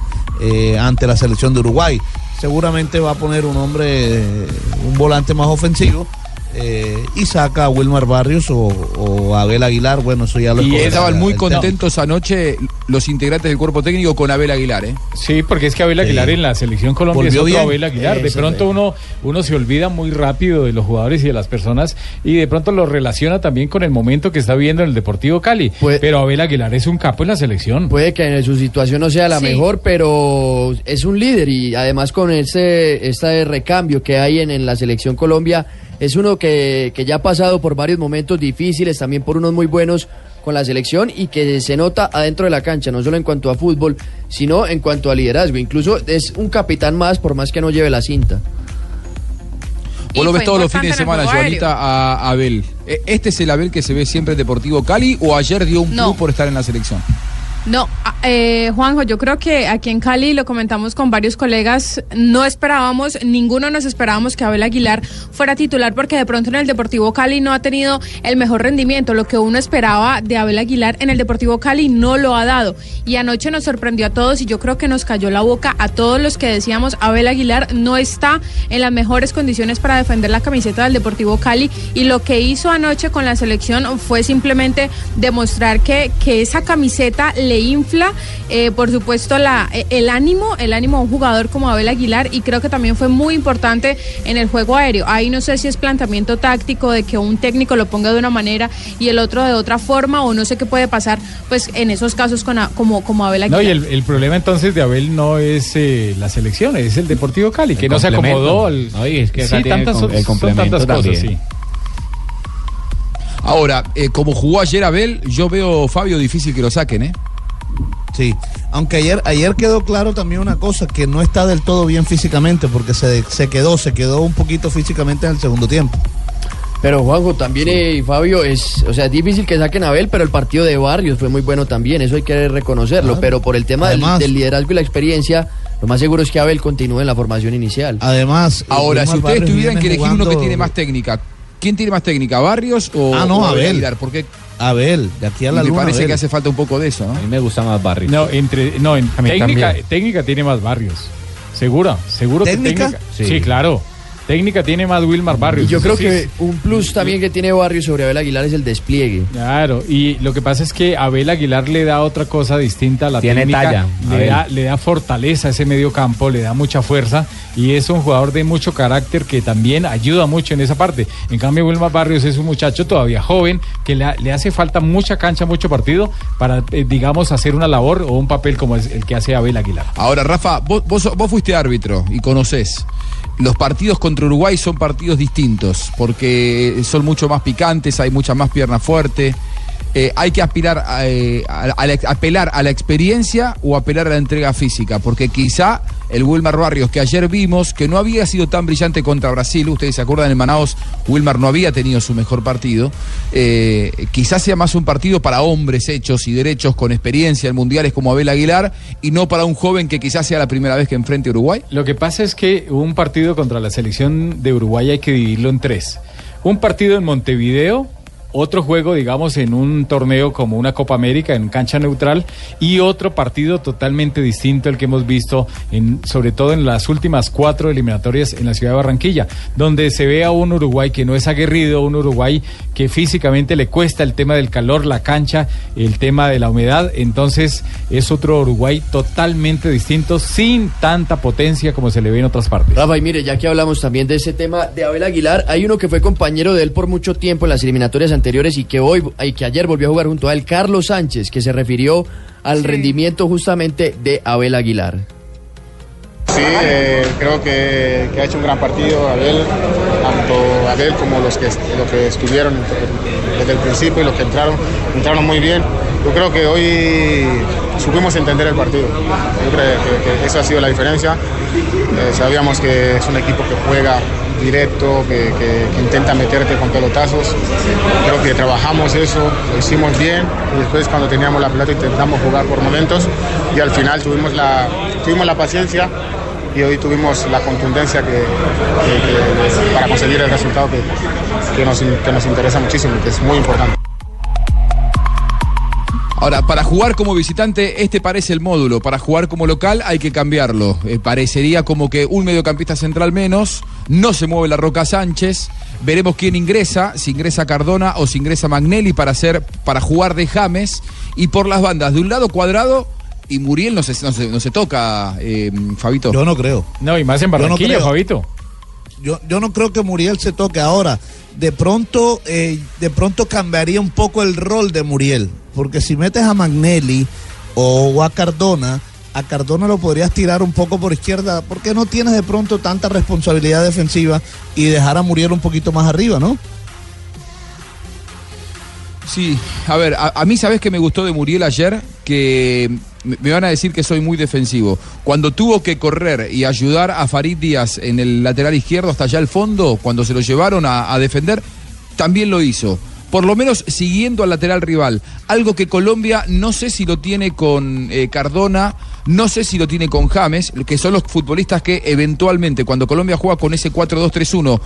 ante la selección de Uruguay. Seguramente va a poner un hombre, un volante más ofensivo. Eh, y saca a Wilmar Barrios o, o a Abel Aguilar, bueno, eso ya lo Y estaban muy contentos anoche los integrantes del cuerpo técnico con Abel Aguilar, ¿eh? Sí, porque es que Abel Aguilar Sí. en la selección Colombia es otro bien. Abel Aguilar. De pronto uno, uno se olvida muy rápido de los jugadores y de las personas y de pronto lo relaciona también con el momento que está viendo en el Deportivo Cali. Pero Abel Aguilar es un capo en la selección. Puede que en su situación no sea la Sí. mejor, pero es un líder y además con ese este recambio que hay en, en la selección Colombia, es uno que, que ya ha pasado por varios momentos difíciles, también por unos muy buenos con la selección y que se nota adentro de la cancha, no solo en cuanto a fútbol, sino en cuanto a liderazgo. Incluso es un capitán más, por más que no lleve la cinta. Vos lo ves todos los fines de semana, Joanita, a Abel. ¿E- ¿Este es el Abel que se ve siempre en Deportivo Cali o ayer dio un No. plus por estar en la selección? No, a- eh, Juanjo, yo creo que aquí en Cali lo comentamos con varios colegas, no esperábamos, ninguno nos esperábamos que Abel Aguilar fuera titular porque de pronto en el Deportivo Cali no ha tenido el mejor rendimiento, lo que uno esperaba de Abel Aguilar en el Deportivo Cali no lo ha dado. Y anoche nos sorprendió a todos y yo creo que nos cayó la boca a todos los que decíamos Abel Aguilar no está en las mejores condiciones para defender la camiseta del Deportivo Cali. Y lo que hizo anoche con la selección fue simplemente demostrar que, que esa camiseta le infla, eh, por supuesto, la, eh, el ánimo, el ánimo a un jugador como Abel Aguilar y creo que también fue muy importante en el juego aéreo. Ahí no sé si es planteamiento táctico de que un técnico lo ponga de una manera y el otro de otra forma o no sé qué puede pasar pues en esos casos con a- como, como Abel No, Aguilar. y el, el problema entonces de Abel no es eh, la selección, es el Deportivo Cali, que no se acomodó al. No, es que sí, tiene tantas, el com- el son tantas cosas, también. sí. Ahora, eh, como jugó ayer Abel, yo veo Fabio difícil que lo saquen, ¿eh? Sí, aunque ayer, ayer quedó claro también una cosa, que no está del todo bien físicamente, porque se, se quedó, se quedó un poquito físicamente en el segundo tiempo. Pero Juanjo, también eh, Fabio, es, o sea, es difícil que saquen a Abel, pero el partido de Barrios fue muy bueno también, eso hay que reconocerlo. Claro. Pero por el tema del, Además- del liderazgo y la experiencia, lo más seguro es que Abel continúe en la formación inicial. Además, Ahora, si ustedes tuvieran que elegir uno que tiene más más técnica, ¿quién tiene más técnica, Barrios o, Ah, no, o Abel. Aguilar? Porque Abel, de aquí a la me luna. parece Abel. que hace falta un poco de eso, ¿no? A mí me gusta más Barrios. No, entre, no, en A mí técnica, también. técnica tiene más barrios. Seguro, seguro ¿Técnica? que técnica. Sí. Sí. claro. Técnica tiene más Wilmar Barrios. Y yo creo Sí, que sí. un plus también que tiene Barrios sobre Abel Aguilar es el despliegue. Claro, y lo que pasa es que Abel Aguilar le da otra cosa distinta a la Tiene técnica. talla, le, da, le da fortaleza a ese medio campo, le da mucha fuerza y es un jugador de mucho carácter que también ayuda mucho en esa parte. En cambio, Wilmar Barrios es un muchacho todavía joven que le, ha- le hace falta mucha cancha, mucho partido para, eh, digamos, hacer una labor o un papel como es el que hace Abel Aguilar. Ahora, Rafa, vos, vos, vos fuiste árbitro y conocés. Los partidos contra Uruguay son partidos distintos porque son mucho más picantes, hay mucha más pierna fuerte. Eh, hay que aspirar a, eh, apelar a la experiencia o apelar a la entrega física, porque quizá el Wilmar Barrios que ayer vimos, que no había sido tan brillante contra Brasil, ustedes se acuerdan en Manaos, Wilmar no había tenido su mejor partido, eh, quizás sea más un partido para hombres hechos y derechos con experiencia en mundiales como Abel Aguilar y no para un joven que quizás sea la primera vez que enfrente a Uruguay. Lo que pasa es que un partido contra la selección de Uruguay hay que dividirlo en tres. Un partido en Montevideo otro juego, digamos, en un torneo como una Copa América, en cancha neutral, y otro partido totalmente distinto al que hemos visto, en, sobre todo en las últimas cuatro eliminatorias en la ciudad de Barranquilla, donde se ve a un Uruguay que no es aguerrido, un Uruguay que físicamente le cuesta el tema del calor, la cancha, el tema de la humedad, entonces es otro Uruguay totalmente distinto, sin tanta potencia como se le ve en otras partes. Rafa, y mire, ya que hablamos también de ese tema de Abel Aguilar, hay uno que fue compañero de él por mucho tiempo en las eliminatorias anteriores y que hoy, y que ayer volvió a jugar junto a él, Carlos Sánchez, que se refirió al rendimiento justamente de Abel Aguilar. Sí, eh, creo que, que ha hecho un gran partido Abel, tanto Abel como los que, los que estuvieron desde el principio y los que entraron, entraron muy bien. Yo creo que hoy supimos entender el partido. Yo creo que, que eso ha sido la diferencia. Eh, sabíamos que es un equipo que juega directo, que, intenta meterte con pelotazos. Creo que trabajamos eso, lo hicimos bien y después cuando teníamos la pelota intentamos jugar por momentos y al final tuvimos la, tuvimos la paciencia y hoy tuvimos la contundencia que, para conseguir el resultado que, nos, que nos interesa muchísimo que es muy importante. Ahora, para jugar como visitante, este parece el módulo. Para jugar como local hay que cambiarlo. Eh, parecería como que un mediocampista central menos, no se mueve la Roca Sánchez. Veremos quién ingresa, si ingresa Cardona o si ingresa Magnelli para hacer, para jugar de James. Y por las bandas, de un lado cuadrado y Muriel no se, no se, no se toca, eh, Fabito. Yo no creo. No, y más en no Barranquilla, creo. Fabito. Yo, yo no creo que Muriel se toque ahora. De pronto, eh, de pronto cambiaría un poco el rol de Muriel. Porque si metes a Magnelli o a Cardona, a Cardona lo podrías tirar un poco por izquierda. Porque no tienes de pronto tanta responsabilidad defensiva y dejar a Muriel un poquito más arriba, ¿no? Sí, a ver, a, a mí sabes que me gustó de Muriel ayer, que me, van a decir que soy muy defensivo. Cuando tuvo que correr y ayudar a Farid Díaz en el lateral izquierdo hasta allá al fondo, cuando se lo llevaron a, a defender, también lo hizo. Por lo menos siguiendo al lateral rival. Algo que Colombia no sé si lo tiene con eh, Cardona, no sé si lo tiene con James, que son los futbolistas que eventualmente cuando Colombia juega con ese 4-2-3-1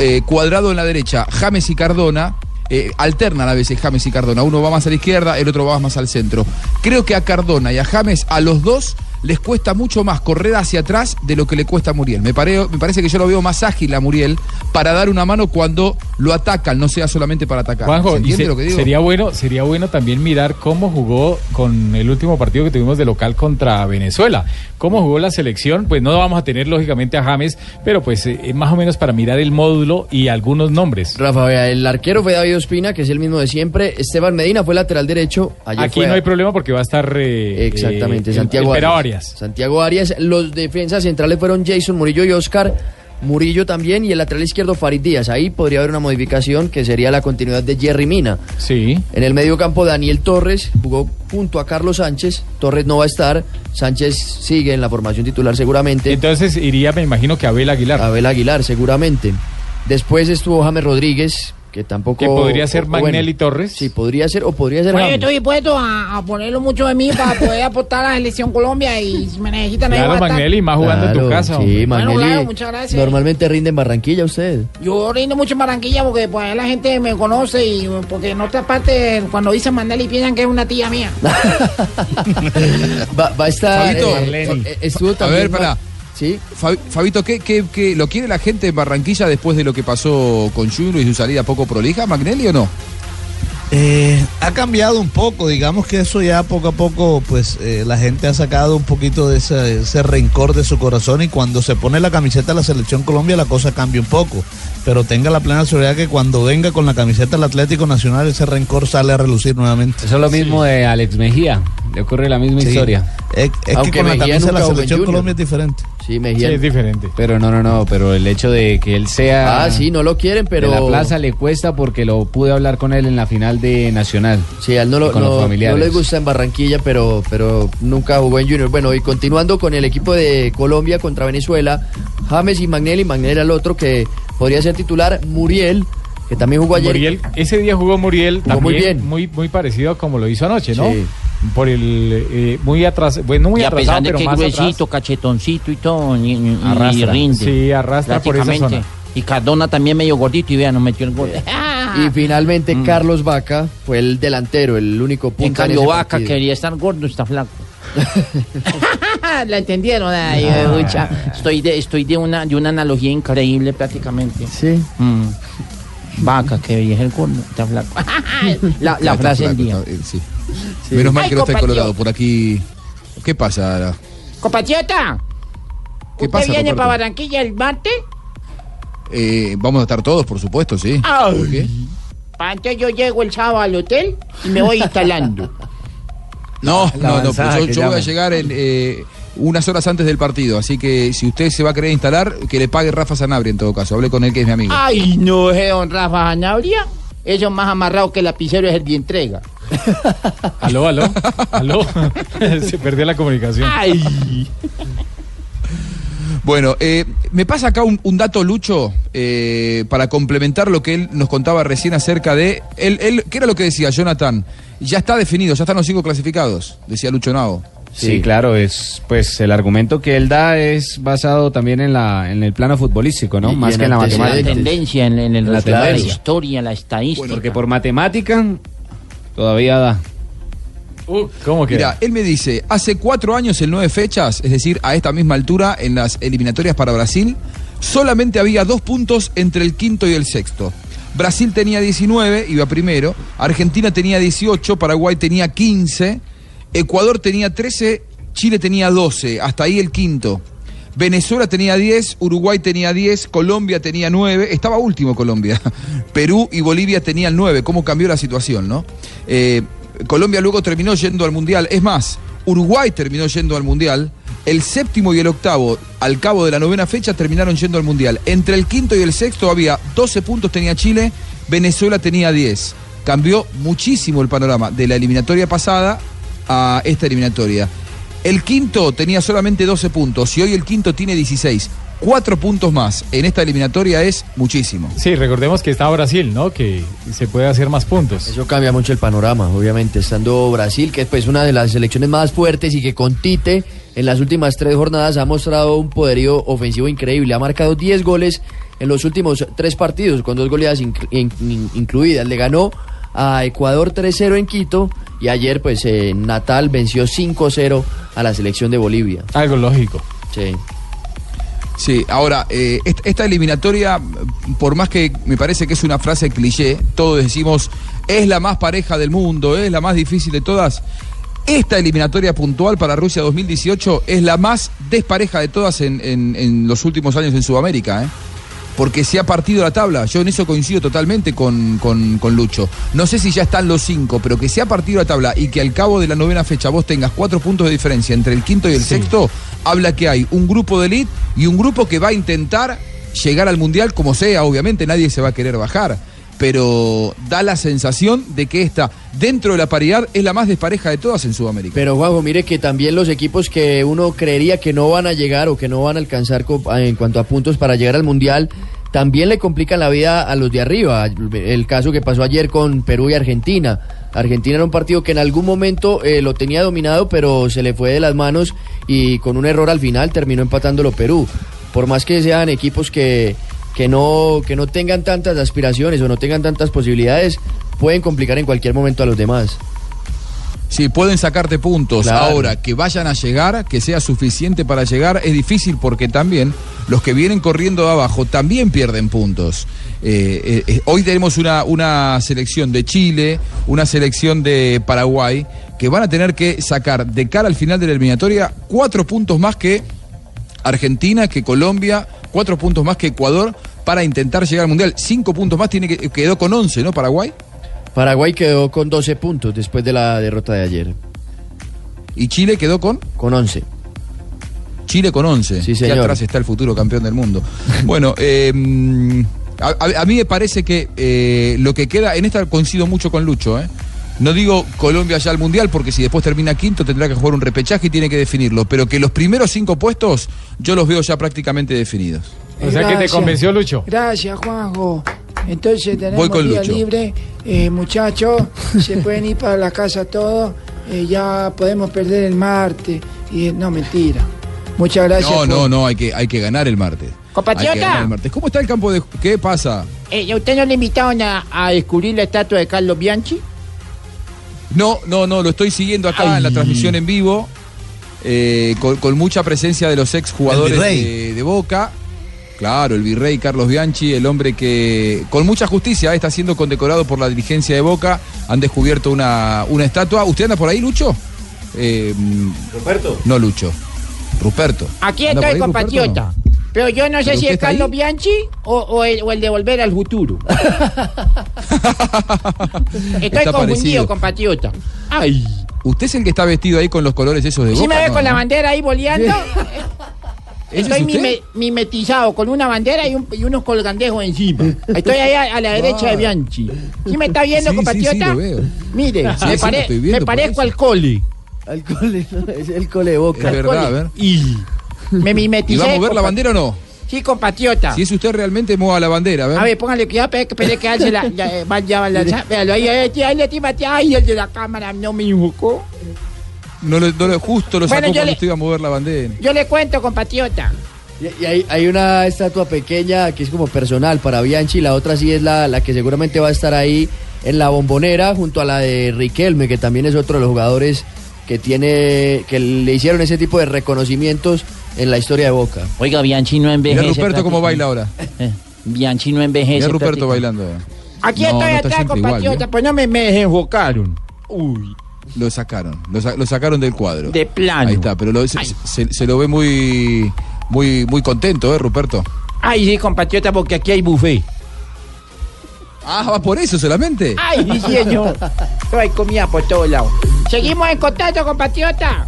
eh, cuadrado en la derecha, James y Cardona, eh, alternan a veces James y Cardona. Uno va más a la izquierda, el otro va más al centro. Creo que a Cardona y a James, a los dos, les cuesta mucho más correr hacia atrás de lo que le cuesta a Muriel. Me, pare- me parece que yo lo veo más ágil a Muriel para dar una mano cuando lo atacan, no sea solamente para atacar. Juanjo, ¿Se y entiende se- lo que digo? sería bueno, sería bueno también mirar cómo jugó con el último partido que tuvimos de local contra Venezuela. Cómo jugó la selección, pues no vamos a tener lógicamente a James, pero pues eh, más o menos para mirar el módulo y algunos nombres. Rafa, vea, el arquero fue David Ospina, que es el mismo de siempre. Esteban Medina fue lateral derecho. Ayer Aquí fue no a- hay problema porque va a estar eh, Exactamente, eh, Santiago el- el Arias. Santiago Arias. Los defensas centrales fueron Jason Murillo y Oscar. Murillo también y el lateral izquierdo Farid Díaz. Ahí podría haber una modificación que sería la continuidad de Jerry Mina. Sí. En el medio campo Daniel Torres jugó junto a Carlos Sánchez. Torres no va a estar. Sánchez sigue en la formación titular seguramente. Entonces iría, me imagino que Abel Aguilar. Abel Aguilar seguramente. Después estuvo James Rodríguez, que tampoco... Que podría ser o- o bueno, Magnelli Torres. Sí, podría ser o podría ser Bueno, yo estoy dispuesto a, a ponerlo mucho de mí para poder aportar a la selección Colombia y si me necesitan Claro. Magnelli, más jugando en tu casa. Sí, hombre. Magnelli. Bueno, claro, muchas gracias. Normalmente rinde en Barranquilla usted. Yo rindo mucho en Barranquilla porque pues la gente me conoce y porque en otra parte cuando dicen Magnelli piensan que es una tía mía. Va, va a estar. Fabito, eh, eh, estuvo a ver, pará. Sí. Fabi- Fabito, ¿qué, qué, qué- lo quiere la gente en Barranquilla después de lo que pasó con Junior y su salida poco prolija, Magnelli o no? Eh, ha cambiado un poco, digamos que eso ya poco a poco, pues eh, la gente ha sacado un poquito de ese, ese rencor de su corazón y cuando se pone la camiseta de la selección Colombia la cosa cambia un poco, pero tenga la plena seguridad que cuando venga con la camiseta del Atlético Nacional ese rencor sale a relucir nuevamente. Eso es lo mismo de Alex Mejía. Le ocurre la misma Sí. historia. Es, es Aunque que con la camisa de la selección Junior. Colombia es diferente. Sí, Mejía. Sí, es diferente. Pero no, no, no, pero el hecho de que él sea... Ah, sí, no lo quieren, pero. De la plaza le cuesta porque lo pude hablar con él en la final de Nacional. Sí, a él no, lo, con no, los no familiares. le gusta en Barranquilla, pero, pero nunca jugó en Junior. Bueno, y continuando con el equipo de Colombia contra Venezuela, James y Magnelli. Magnelli era el otro que podría ser titular. Muriel, que también jugó ayer. Muriel, ese día jugó Muriel Jugó muy también bien. muy muy parecido a como lo hizo anoche, ¿no? Sí. Por el eh, muy atrás, bueno, no muy y a atrasado, pesar de pero que es más gruesito, atrás. cachetoncito y todo, y, y- y rinde. Sí, arrastra por esa zona. Y Cardona también medio gordito y vean, nos metió el gol. Y finalmente Carlos Vaca fue el delantero, el único punta En cambio, Vaca partido. quería estar gordo, está flaco. ¿La entendieron? Ay, Ah. estoy de, estoy de una, de una analogía increíble prácticamente. Sí. Mm. Vaca quería ser gordo, está flaco. la, la Ya está frase del día. está- eh, sí. Menos mal Ay, que no está en. Colorado. Por aquí. ¿Qué pasa? Compatriota, ¿Qué ¿usted pasa, viene Roberto? para Barranquilla el martes? Eh, vamos a estar todos, por supuesto, sí. Ay. ¿Por qué? Entonces yo llego el sábado al hotel y me voy instalando. No, La no, no. pues yo que yo voy a llegar en, eh, unas horas antes del partido. Así que si usted se va a querer instalar, que le pague Rafa Sanabria en todo caso. Hable con él, que es mi amigo. Ay, no, eh, don Rafa Zanabria. Eso es más amarrado que el lapicero es el de entrega. Aló, aló, aló. Se perdió la comunicación. Ay. Bueno, eh, me pasa acá un, un dato, Lucho, eh, para complementar lo que él nos contaba recién acerca de. Él, él, ¿Qué era lo que decía Jonathan? Ya está definido, ya están los cinco clasificados, decía Lucho Navo. Sí, claro, es pues el argumento que él da es basado también en la en el plano futbolístico, ¿no? Y- y Más en que en la matemática. La tendencia, en, en el La resultado de la tendencia. historia, la estadística. Porque por matemática todavía da. ¿Cómo que? Mira, él me dice, hace cuatro años en nueve fechas, es decir, a esta misma altura, en las eliminatorias para Brasil, solamente había dos puntos entre el quinto y el sexto. Brasil tenía 19, iba primero, Argentina tenía 18, Paraguay tenía 15, Ecuador tenía 13, Chile tenía 12, hasta ahí el quinto. Venezuela tenía 10, Uruguay tenía 10, Colombia tenía 9, estaba último Colombia. Perú y Bolivia tenían 9, cómo cambió la situación, ¿no? Eh, Colombia luego terminó yendo al Mundial, es más, Uruguay terminó yendo al Mundial, el séptimo y el octavo, al cabo de la novena fecha, terminaron yendo al Mundial. Entre el quinto y el sexto había 12 puntos tenía Chile, Venezuela tenía 10. Cambió muchísimo el panorama de la eliminatoria pasada a esta eliminatoria. El quinto tenía solamente 12 puntos y hoy el quinto tiene 16. Cuatro puntos más en esta eliminatoria es muchísimo. Sí, recordemos que está Brasil, ¿no? Que se puede hacer más puntos. Eso cambia mucho el panorama, obviamente, estando Brasil, que es pues una de las selecciones más fuertes y que con Tite en las últimas tres jornadas ha mostrado un poderío ofensivo increíble. Ha marcado 10 goles en los últimos tres partidos, con dos goleadas inclu- in- in- incluidas. Le ganó a Ecuador 3-0 en Quito y ayer pues en Natal venció 5-0 a la selección de Bolivia. Algo lógico. Sí. Sí, ahora, eh, est- esta eliminatoria, por más que me parece que es una frase cliché, todos decimos, es la más pareja del mundo, es la más difícil de todas. Esta eliminatoria puntual para Rusia 2018 es la más despareja de todas en, en- en los últimos años en Sudamérica, ¿eh? Porque se ha partido la tabla. Yo en eso coincido totalmente con, con- con Lucho. No sé si ya están los cinco, pero que se ha partido la tabla y que al cabo de la novena fecha vos tengas cuatro puntos de diferencia entre el quinto y el sexto, habla que hay un grupo de elite y un grupo que va a intentar llegar al mundial como sea. Obviamente nadie se va a querer bajar. Pero da la sensación de que esta, dentro de la paridad, es la más despareja de todas en Sudamérica. Pero Juanjo, mire que también los equipos que uno creería que no van a llegar o que no van a alcanzar en cuanto a puntos para llegar al Mundial, también le complican la vida a los de arriba. El caso que pasó ayer con Perú y Argentina. Argentina era un partido que en algún momento eh, lo tenía dominado, pero se le fue de las manos y con un error al final terminó empatándolo Perú. Por más que sean equipos que, que, no, que no tengan tantas aspiraciones o no tengan tantas posibilidades, pueden complicar en cualquier momento a los demás. Sí, pueden sacarte puntos. Claro. Ahora, que vayan a llegar, que sea suficiente para llegar, es difícil porque también los que vienen corriendo de abajo también pierden puntos. Eh, eh, eh, hoy tenemos una, una selección de Chile, una selección de Paraguay, que van a tener que sacar de cara al final de la eliminatoria cuatro puntos más que Argentina, que Colombia, cuatro puntos más que Ecuador para intentar llegar al Mundial. Cinco puntos más, tiene que, quedó con 11, ¿no? Paraguay. Paraguay quedó con 12 puntos después de la derrota de ayer. ¿Y Chile quedó con? Con 11. Chile con 11. Sí, señor. atrás está el futuro campeón del mundo. bueno, eh, a, a- a mí me parece que eh, lo que queda, en esta coincido mucho con Lucho, ¿eh? No digo Colombia ya al Mundial, porque si después termina quinto tendrá que jugar un repechaje y tiene que definirlo. Pero que los primeros cinco puestos yo los veo ya prácticamente definidos. O sea que te convenció Lucho. Gracias, Juanjo. Entonces tenemos Voy con día Lucho. libre. Eh, muchachos, se pueden ir para la casa todos. Eh, ya podemos perder el martes. Y, no, mentira. Muchas gracias. No, por- no, no, hay que, hay que ganar el martes. Compatriota. Hay que ganar el martes. ¿Cómo está el campo de qué pasa? Eh, ¿y a ¿Usted no le invitaron a, a descubrir la estatua de Carlos Bianchi? No, no, no, lo estoy siguiendo acá en la transmisión en vivo, eh, con, con mucha presencia de los ex jugadores de, de Boca. Claro, el virrey Carlos Bianchi, el hombre que con mucha justicia eh, está siendo condecorado por la dirigencia de Boca. Han descubierto una, una estatua. ¿Usted anda por ahí, Lucho? Eh, Ruperto. no, Lucho. Ruperto. Aquí ¿Anda por estoy, compatriota. Pero yo no sé ¿Pero si es Carlos ahí? Bianchi o, o el, o el de Volver al Futuro. Estoy Está confundido, parecido. compatriota. Ay. ¿Usted es el que está vestido ahí con los colores esos de Boca? ¿Sí me ve No, con la bandera ahí boleando? ¿Ese Estoy mime- mimetizado con una bandera y, un- y unos colgandejos encima. Estoy ahí a, a la derecha de Bianchi. ¿Sí me está viendo, Sí, sí, compatriota? sí, lo veo. Mire, Sí, me, sí, pare- lo estoy viendo, me parezco al cole. Al cole, no, es el cole de Boca. Es verdad, a ver. Y me ¿Y mimeticé. va a mover la bandera o no? Sí, compatriota. Si es usted realmente, mueva la bandera, a ver. A ver, póngale cuidado, espere que alce la, ya, eh, va, ya va a lanzar. Véalo, ahí, ahí, ahí, ahí, ahí, ahí, ay, el de la cámara no me invocó. No lo, no lo- justo lo Bueno, sacó yo cuando le- usted iba a mover la bandera. Yo le cuento, compatriota. Y, y hay, hay una estatua pequeña que es como personal para Bianchi, la otra sí es la, la que seguramente va a estar ahí en la bombonera junto a la de Riquelme, que también es otro de los jugadores que tiene que le hicieron ese tipo de reconocimientos en la historia de Boca. Oiga, Bianchi no Mira envejece. Ruperto cómo baila ahora. Eh, Bianchi no envejece. Mira Ruperto bailando. Aquí No, estoy no atrás, compatriota, pues no me, me desenfocaron. Uy. Lo sacaron, lo, sa- lo sacaron del cuadro. De plano. Ahí está, pero lo- se, se- se lo ve muy, muy, muy contento, ¿eh, Ruperto? Ay, sí, compatriota, porque aquí hay buffet. Ah, va por eso solamente. Ay, sí, señor. Hay comida por todos lados. Seguimos en contacto, compatriota.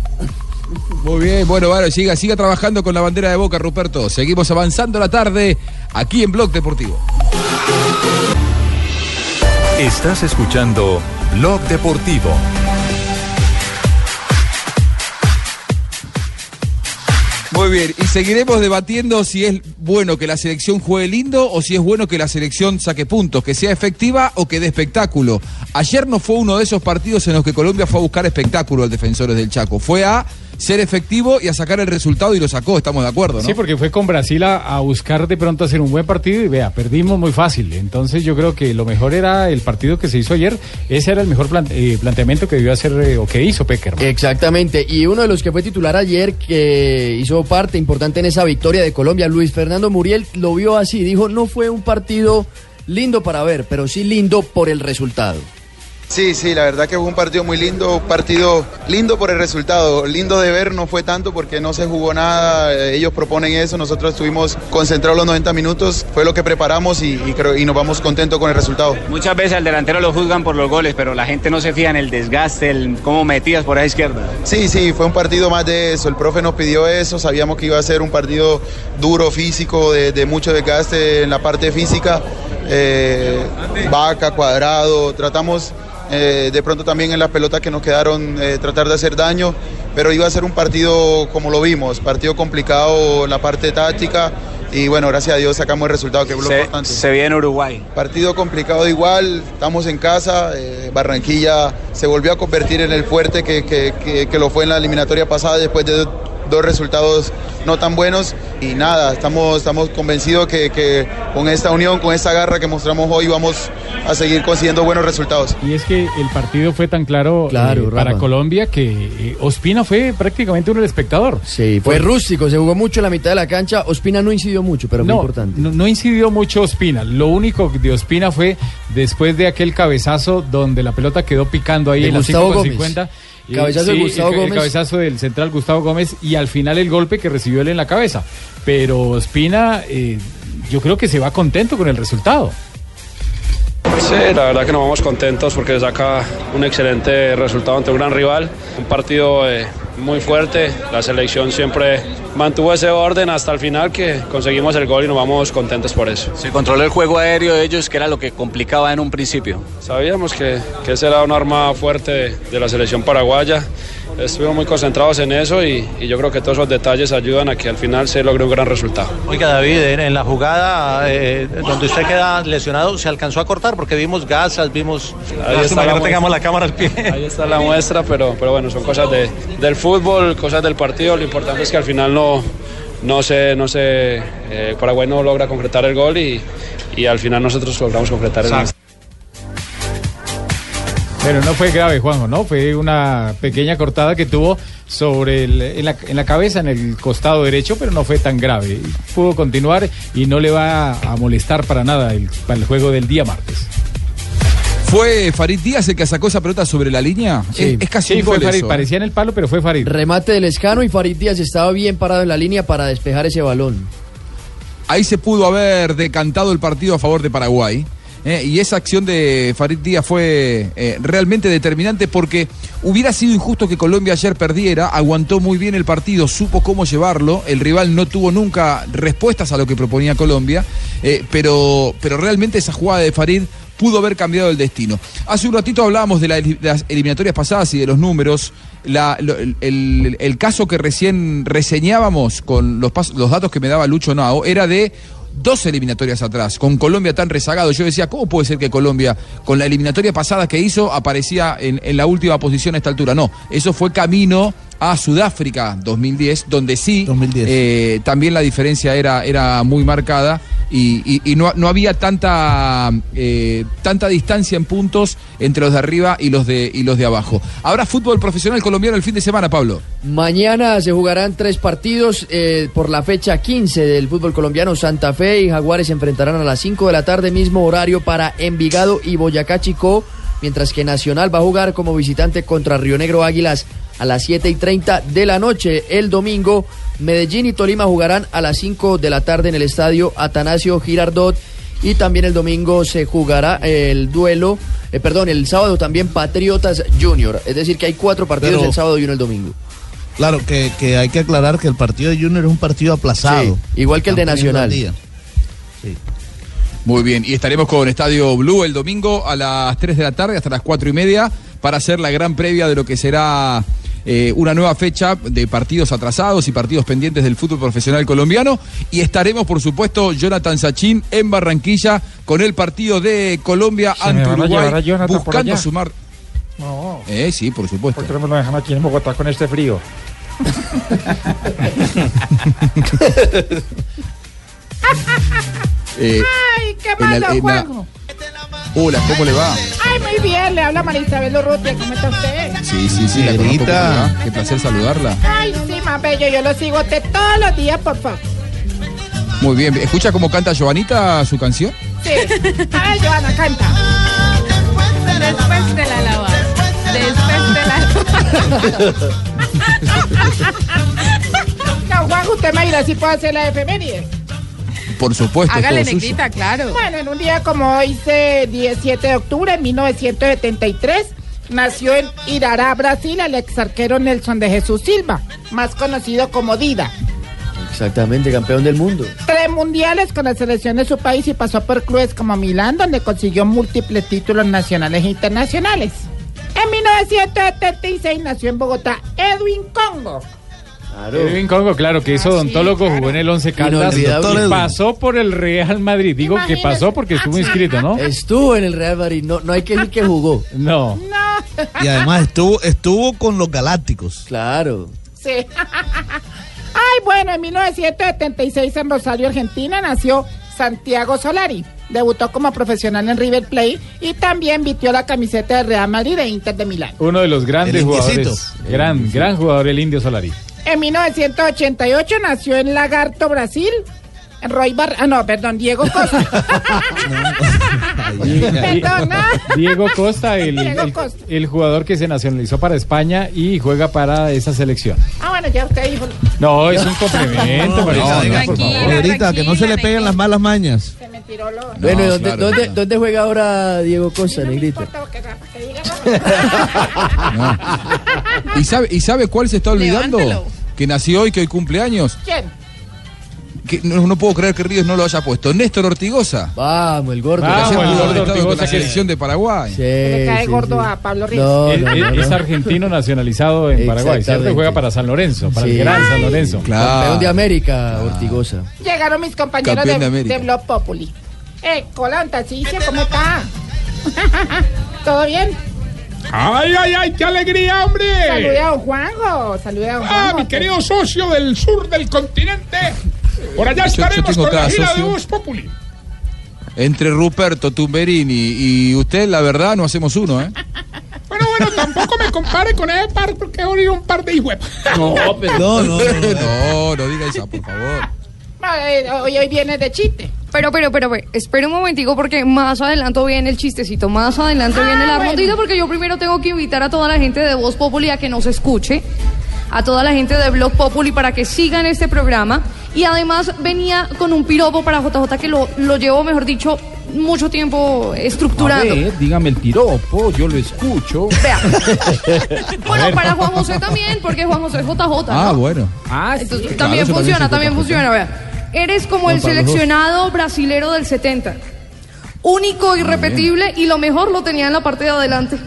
Muy bien, bueno, bueno, siga, siga trabajando con la bandera de Boca, Ruperto. Seguimos avanzando la tarde aquí en Blog Deportivo. Estás escuchando Blog Deportivo. Muy bien, y seguiremos debatiendo si es bueno que la selección juegue lindo o si es bueno que la selección saque puntos, que sea efectiva o que dé espectáculo. Ayer no fue uno de esos partidos en los que Colombia fue a buscar espectáculo al Defensores del Chaco. Fue a ser efectivo y a sacar el resultado y lo sacó, estamos de acuerdo, ¿no? Sí, porque fue con Brasil a, a buscar de pronto hacer un buen partido y vea, perdimos muy fácil. Entonces yo creo que lo mejor era el partido que se hizo ayer. Ese era el mejor plan- eh, planteamiento que debió hacer eh, o que hizo Peckerman. Exactamente, y uno de los que fue titular ayer, que hizo parte importante en esa victoria de Colombia, Luis Fernando Muriel, lo vio así, dijo, no fue un partido lindo para ver, pero sí lindo por el resultado. Sí, sí, la verdad que fue un partido muy lindo, un partido lindo por el resultado, lindo de ver no fue tanto porque no se jugó nada, eh, ellos proponen eso, nosotros estuvimos concentrados los 90 minutos, fue lo que preparamos y, y creo, y nos vamos contentos con el resultado. Muchas veces al delantero lo juzgan por los goles, pero la gente no se fija en el desgaste, el cómo metías por ahí izquierda. Sí, sí, fue un partido más de eso, el profe nos pidió eso, sabíamos que iba a ser un partido duro, físico, de, de mucho desgaste en la parte física, eh, vaca, cuadrado, tratamos eh, de pronto también en las pelotas que nos quedaron eh, tratar de hacer daño, pero iba a ser un partido como lo vimos, partido complicado en la parte táctica y bueno, gracias a Dios sacamos el resultado que es lo Se, importante. se viene Uruguay. Partido complicado igual, estamos en casa, eh, Barranquilla se volvió a convertir en el fuerte que, que- que- que lo fue en la eliminatoria pasada después de dos resultados no tan buenos y nada, estamos, estamos convencidos que, que con esta unión, con esta garra que mostramos hoy vamos a seguir consiguiendo buenos resultados. Y es que el partido fue tan claro, Claro, eh, para. Colombia que eh, Ospina fue prácticamente un espectador. Sí, fue rústico, se jugó mucho en la mitad de la cancha, Ospina no incidió mucho, pero fue no, importante. No, no incidió mucho Ospina. Lo único de Ospina fue después de aquel cabezazo donde la pelota quedó picando ahí De en la Gustavo 5 con Gómez. 50. Cabezazo de Gustavo el, el Gómez. cabezazo del central Gustavo Gómez y al final el golpe que recibió él en la cabeza. Pero Ospina, eh, yo creo que se va contento con el resultado. Sí, la verdad que nos vamos contentos porque saca un excelente resultado ante un gran rival, un partido eh, muy fuerte, la selección siempre mantuvo ese orden hasta el final que conseguimos el gol y nos vamos contentos por eso. Se controló el juego aéreo de ellos, que era lo que complicaba en un principio. Sabíamos que, que ese era un arma fuerte de, de la selección paraguaya, estuvimos muy concentrados en eso y, y yo creo que todos esos detalles ayudan a que al final se logre un gran resultado. Oiga, David, en, en la jugada eh, donde usted queda lesionado, ¿se alcanzó a cortar? Porque vimos gasas, vimos... Ahí está que no tengamos muestra. la cámara al pie. Ahí está la muestra, pero, pero bueno, son cosas de, del fútbol, cosas del partido. Lo importante es que al final no, no se, no se, eh, Paraguay no logra concretar el gol y, y al final nosotros logramos concretar el gol. Pero no fue grave, Juanjo, ¿no? Fue una pequeña cortada que tuvo sobre el- en, la, en la cabeza, en el costado derecho, pero no fue tan grave. Pudo continuar y no le va a molestar para nada el, para el juego del día martes. ¿Fue Farid Díaz el que sacó esa pelota sobre la línea? Es, es casi Sí, un fue gol Farid, eso, ¿eh? parecía en el palo, pero fue Farid. Remate del escano y Farid Díaz estaba bien parado en la línea para despejar ese balón. Ahí se pudo haber decantado el partido a favor de Paraguay. ¿Eh? y esa acción de Farid Díaz fue eh, realmente determinante porque hubiera sido injusto que Colombia ayer perdiera, aguantó muy bien el partido, supo cómo llevarlo, el rival no tuvo nunca respuestas a lo que proponía Colombia, eh, pero, pero realmente esa jugada de Farid pudo haber cambiado el destino. Hace un ratito hablábamos de, la- de las eliminatorias pasadas y de los números. El, caso que recién reseñábamos con los, los datos que me daba Lucho Nao era de dos eliminatorias atrás, con Colombia tan rezagado. Yo decía, ¿cómo puede ser que Colombia, con la eliminatoria pasada que hizo, aparecía en, en la última posición a esta altura? No, eso fue camino a Sudáfrica 2010, donde sí eh, también la diferencia era, era muy marcada y, y- y no, no había tanta, eh, tanta distancia en puntos entre los de arriba y los de, y los de abajo. Ahora fútbol profesional colombiano el fin de semana, Pablo. Mañana se jugarán tres partidos eh, por la fecha 15 del fútbol colombiano. Santa Fe y Jaguares se enfrentarán a las 5 de la tarde, mismo horario para Envigado y Boyacá Chicó, mientras que Nacional va a jugar como visitante contra Río Negro Águilas a las 7 y 30 de la noche. El domingo, Medellín y Tolima jugarán a las 5 de la tarde en el estadio Atanasio Girardot. Y también el domingo se jugará el duelo, eh, perdón, el sábado también Patriotas Junior. Es decir, que hay cuatro partidos Pero- el sábado y uno el domingo. Claro, que, que hay que aclarar que el partido de Junior es un partido aplazado. Sí, igual que el de Nacional. Muy bien, y estaremos con Estadio Blue el domingo a las 3 de la tarde hasta las 4 y media para hacer la gran previa de lo que será eh, una nueva fecha de partidos atrasados y partidos pendientes del fútbol profesional colombiano. Y estaremos, por supuesto, Jonathan Sachin en Barranquilla con el partido de Colombia ¿Se ante Uruguay, buscando sumar. No. Eh, sí, por supuesto. ¿Por qué no me lo dejan aquí en Bogotá con este frío? Eh, Ay, qué en la- malo, la- Juanjo. Hola, ¿cómo le va? Ay, muy bien, le habla Marisabel Urrutia, ¿cómo está usted? Sí, sí, sí, la conozco, ¿cómo le va? Qué placer saludarla. Ay, sí, más bello, yo lo sigo a usted todos los días, por favor. Muy bien, ¿escucha cómo canta Giovanita su canción? Sí. A ver, Joana, canta. Después de la lavada. Después de la No, Juanjo, usted me dirá si puedo hacer la efeméride. Por supuesto, es Hágale, negrita, claro. Bueno, en un día como hoy, se- 17 de octubre de 1973, nació en Irará, Brasil, el ex arquero Nelson de Jesús Silva, más conocido como Dida. Exactamente, campeón del mundo. Tres mundiales con la selección de su país y pasó por clubes como Milán, donde consiguió múltiples títulos nacionales e internacionales. En 1976 nació en Bogotá Edwin Congo. Edwin Congo, claro, que es odontólogo, jugó en el Once Caldas y pasó por el Real Madrid. Digo que pasó porque estuvo inscrito, ¿no? Estuvo en el Real Madrid, no, no hay que decir que jugó. No. Y además estuvo, estuvo con los Galácticos. Claro. Sí. Ay, bueno, en 1976 en Rosario, Argentina, nació Santiago Solari. Debutó como profesional en River Plate y también vistió la camiseta de Real Madrid e Inter de Milán. Uno de los grandes jugadores. Gran, gran jugador, el Indio Solari. En 1988 nació en Lagarto, Brasil. Roy Bar... Ah, no, perdón, Diego Costa. Perdona. Diego Costa, el, Diego el- Costa. el jugador que se nacionalizó para España y juega para esa selección. Ah, bueno, ya usted dijo. No, es un complemento, No, Marisa, no, por tranquila, favor. Negrita, que no se le peguen las malas mañas. Bueno, ¿y No, dónde, claro, dónde- claro. dónde juega ahora Diego Costa, Negrita? No. ¿Y, sabe, ¿Y sabe cuál se está olvidando? Levántalo. Que nació hoy, que hoy cumpleaños. ¿Quién? Que no, no puedo creer que Ríos no lo haya puesto. Néstor Ortigosa. Vamos, el gordo. Vamos, el gordo con Ortigosa la que selección de Paraguay. Sí, Le cae sí, gordo sí. a Pablo Ríos. No, Él- no, él no, es no. argentino nacionalizado en Paraguay. Juega para San Lorenzo, para Sí. el gran San Lorenzo. Campeón de América, Ortigosa. Llegaron mis compañeros de, de de Blog Populi. Eh, Colanta, sí, ¿cómo está? ¿Todo bien? Ay, ay, ay, qué alegría, hombre. Salude a don Juanjo, salude a don Ah, Juanjo. mi querido socio del sur del continente. Por allá Yo- yo estaremos con la gira socio. de Voz Populi. Entre Ruperto Tumberini y usted, la verdad, no hacemos uno, ¿eh? Bueno, bueno, tampoco me compare con ese par porque he un par de hijos. No, pero. No, no, no. No, no diga eso, por favor. Eh, Hoy, hoy viene de chiste. Pero, pero, pero, pero, espera un momentico porque más adelante viene el chistecito, más adelante Ah, viene la bueno. rondita porque yo primero tengo que invitar a toda la gente de Voz Populi a que nos escuche, a toda la gente de Blog Populi para que sigan este programa y además venía con un piropo para JJ que lo, lo llevo, mejor dicho, mucho tiempo estructurando. A ver, dígame el piropo, yo lo escucho. Vea. Bueno, para Juan José también, porque Juan José es JJ. ¿no? Ah, bueno. Ah, Entonces, Claro, también funciona, también también sí, funciona. Vea. Eres como el seleccionado brasilero del 70. Único, irrepetible y lo mejor lo tenía en la parte de adelante.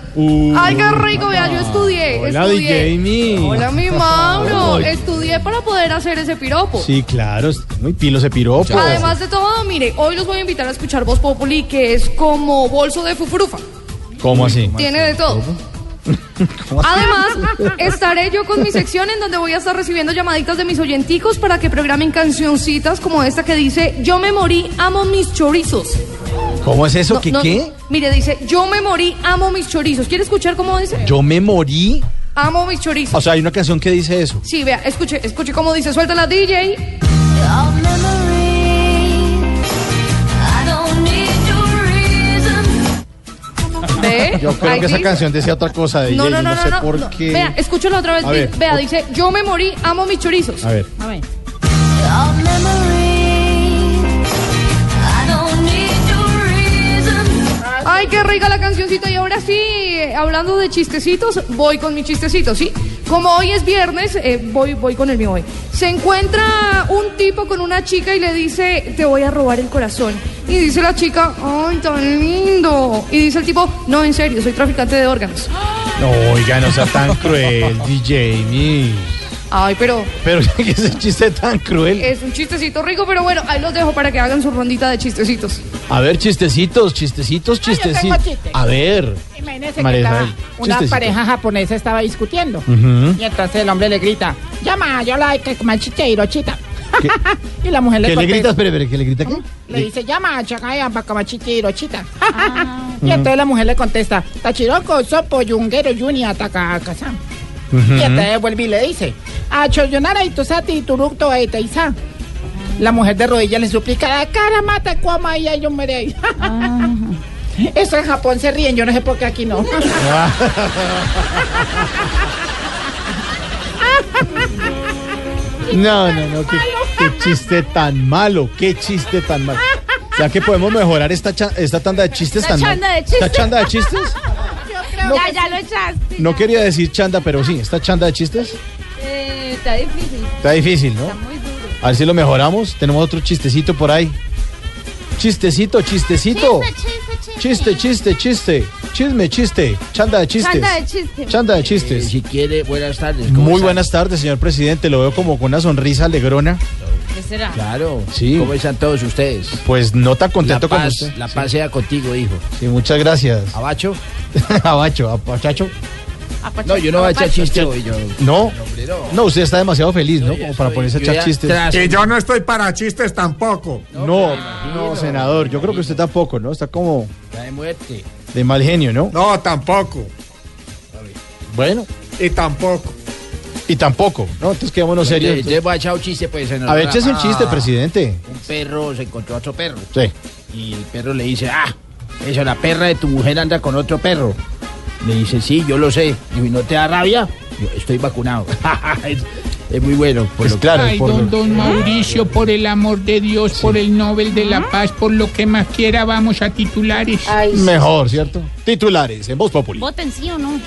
Ay, qué rico, vea, yo estudié. Hola, estudié. DJ Mi. Hola, mi Mauro. Estudié para poder hacer ese piropo. Sí, claro, muy pilo ese piropo. Además de todo, mire, hoy los voy a invitar a escuchar Voz Populi, que es como bolso de fufrufa. ¿Cómo así? Tiene de todo. Además, estaré yo con mi sección en donde voy a estar recibiendo llamaditas de mis oyenticos para que programen cancioncitas como esta que dice Yo me morí, amo mis chorizos. ¿Cómo es eso? No, ¿Qué no, qué? Mire, dice Yo me morí, amo mis chorizos. ¿Quiere escuchar cómo dice? Yo me morí. Amo mis chorizos. O sea, hay una canción que dice eso. Sí, vea, escuche, escuche cómo dice. Suelta la DJ. Yo creo Ahí que esa dice. canción decía otra cosa de No, DJ, no, no, no, no, sé no, por no. qué. Vea, escúchalo otra vez. A ver, Vea, o- dice, yo me morí, amo mis chorizos. A ver. A ver. Ay, qué rica la cancioncita. Y ahora sí, eh, hablando de chistecitos, voy con mi chistecito, ¿sí? Como hoy es viernes, eh, voy, voy con el mío hoy. Se encuentra un tipo con una chica y le dice, te voy a robar el corazón. Y dice la chica, ay, tan lindo. Y dice el tipo, no, en serio, soy traficante de órganos. No, oiga, no sea tan cruel, DJ. Ay, pero Pero que ese chiste tan cruel. es un chistecito rico, pero bueno, ahí los dejo para que hagan su rondita de chistecitos. A ver, chistecitos, chistecitos, chistecitos. chiste. A ver. Imagínense María que estaba, una chistecito. pareja japonesa estaba discutiendo. Ujú. Y entonces el hombre le grita, llama, yo la que machite Hirochita. ¿Qué? y la mujer le ¿Qué le contesta- grita? Espere, espere, ¿qué le grita qué? Le dice, llama, chacaya, pacamachite Hirochita. y entonces la mujer le contesta, Tachiroko, sopo, yunguero, yuni, ataka, Ujú. Y entonces vuelve y le dice, a choyonara y tosati turucto e teisa. La mujer de rodillas le suplica, la cara mata cuama y yo me Eso en Japón se ríen, yo no sé por qué aquí no. No, no, no, qué, qué chiste tan malo, qué chiste tan malo. O sea que podemos mejorar esta, cha- esta tanda de chistes Esta tan mal- chanda de chistes. ¿Esta chanda de chistes? ya, ya lo echaste. No quería decir chanda, pero sí, esta chanda de chistes Eh, está difícil. está difícil, ¿no? Muy duro. A ver si lo mejoramos. Tenemos otro chistecito por ahí. Chistecito, chistecito. Chiste, chiste, chiste. Chisme, chiste. Chanda de chistes. Chanda de chistes. Chanda de chistes. Eh, si quiere, buenas tardes. ¿cómo Muy está? buenas tardes, señor presidente. Lo veo como con una sonrisa alegrona. ¿Qué será? Claro. Sí. ¿Cómo están todos ustedes? Pues no tan contento la paz, como usted. La Sí. paz sea contigo, hijo. Sí, muchas gracias. ¿Abacho? Abacho, apachacho. No, yo no voy a echar chiste hoy. Yo... No, no, usted está demasiado feliz, ¿no? Como para ponerse a yo echar chistes. Y yo no estoy para chistes tampoco. No, no, senador, yo creo que usted tampoco, ¿no? Está como Está de muerte. de mal genio, ¿no? No, tampoco. Bueno, Y tampoco. y tampoco, ¿no? Entonces quedémonos serios. Entonces, entonces voy a echar un chiste, pues. en A ver, échese un Ah, chiste, presidente. Un perro se encontró a otro perro. Sí. Y el perro le dice, ah, eso, la perra de tu mujer anda con otro perro. Le dice, sí, yo lo sé. Y ¿no te da rabia? Yo estoy vacunado. es, es muy bueno. Por lo que- Ay, don, don Mauricio, por el amor de Dios, por el Nobel de la Paz, por lo que más quiera, vamos a titulares. Mejor, ¿cierto? Titulares en Voz Populi. ¿Voten sí o no?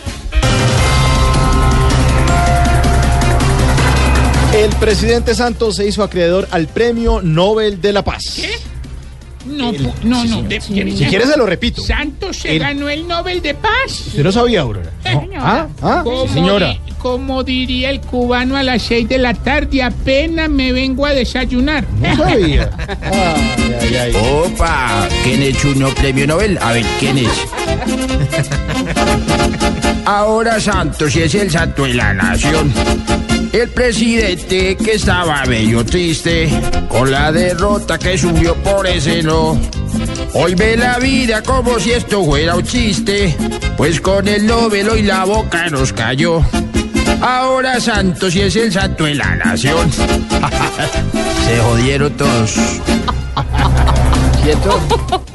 El presidente Santos se hizo acreedor al Premio Nobel de la Paz. No, El- no, sí, no. de- Si de- quiere se lo repito. Santos se El- ganó el Nobel de Paz. ¿Usted no sabía, Aurora? ¿Ah? ¿Ah? Como Sí, señora. di- como diría el cubano a las seis de la tarde, apenas me vengo a desayunar. No sabía. Ay, ay, ay. Opa, ¿quién es uno premio Nobel? A ver, ¿quién es? Ahora Santos y es el santo de la nación. El presidente que estaba medio triste con la derrota que subió por ese no. Hoy ve la vida como si esto fuera un chiste, pues con el Nobel hoy la boca nos cayó. Ahora Santos y es el santo de la nación. Se jodieron todos. ¿Cierto?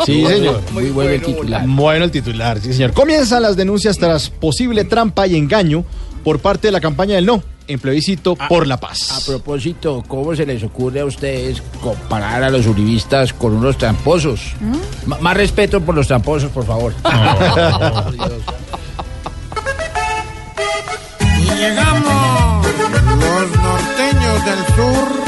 Sí, señor. Muy bueno el titular. Bueno el titular, sí, señor. Comienzan las denuncias tras posible trampa y engaño por parte de la campaña del no en plebiscito por la paz. A propósito, ¿cómo se les ocurre a ustedes comparar a los uribistas con unos tramposos? M- más respeto por los tramposos, por favor. Dios. Y llegamos los norteños del sur.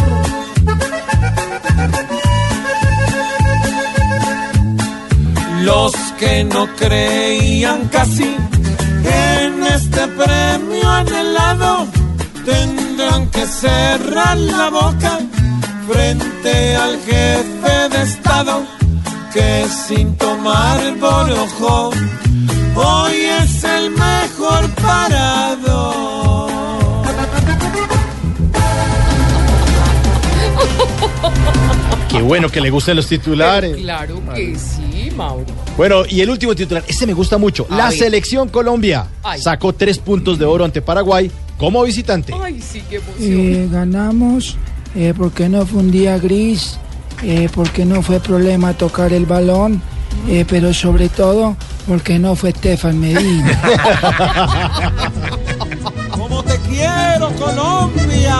Los que no creían casi en este premio anhelado tendrán que cerrar la boca frente al jefe de Estado que sin tomar por ojo hoy es el mejor parado. Qué bueno que le gusten los titulares. Claro que sí, Mauro. Bueno, y el último titular, este me gusta mucho. A la ver. selección Colombia Ay. sacó tres puntos de oro ante Paraguay como visitante. Ay, sí, qué emoción. Eh, ganamos eh, porque no fue un día gris, eh, porque no fue problema tocar el balón, eh, pero sobre todo porque no fue Estefan Medina. Como te quiero, Colombia.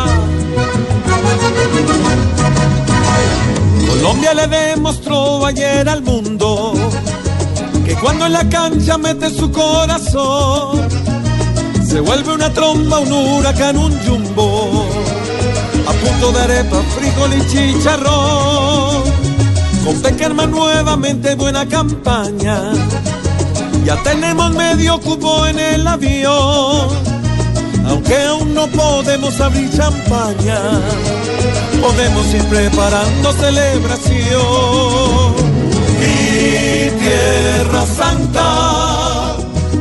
Colombia le demostró ayer al mundo que cuando en la cancha mete su corazón, se vuelve una tromba, un huracán, un jumbo. A punto de arepa, frijol y chicharrón. Con Peckerman nuevamente buena campaña. Ya tenemos medio cupo en el avión. Aunque aún no podemos abrir champaña, podemos ir preparando celebración. Y Tierra Santa,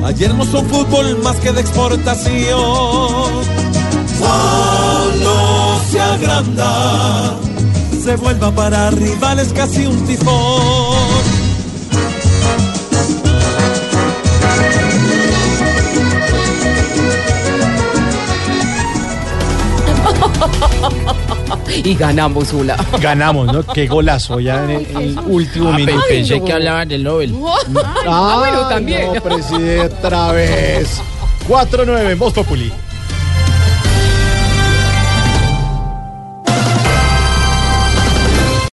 ayer mostró un fútbol más que de exportación. Cuando se agranda, se vuelva para rivales casi un tifón. y ganamos una. Ganamos, ¿no? Qué golazo ya en el, en el último Ah, minuto. pensé que hablaban del Nobel. Ah, bueno, también. No, presidente, otra vez. 4-9 en Voz Populi.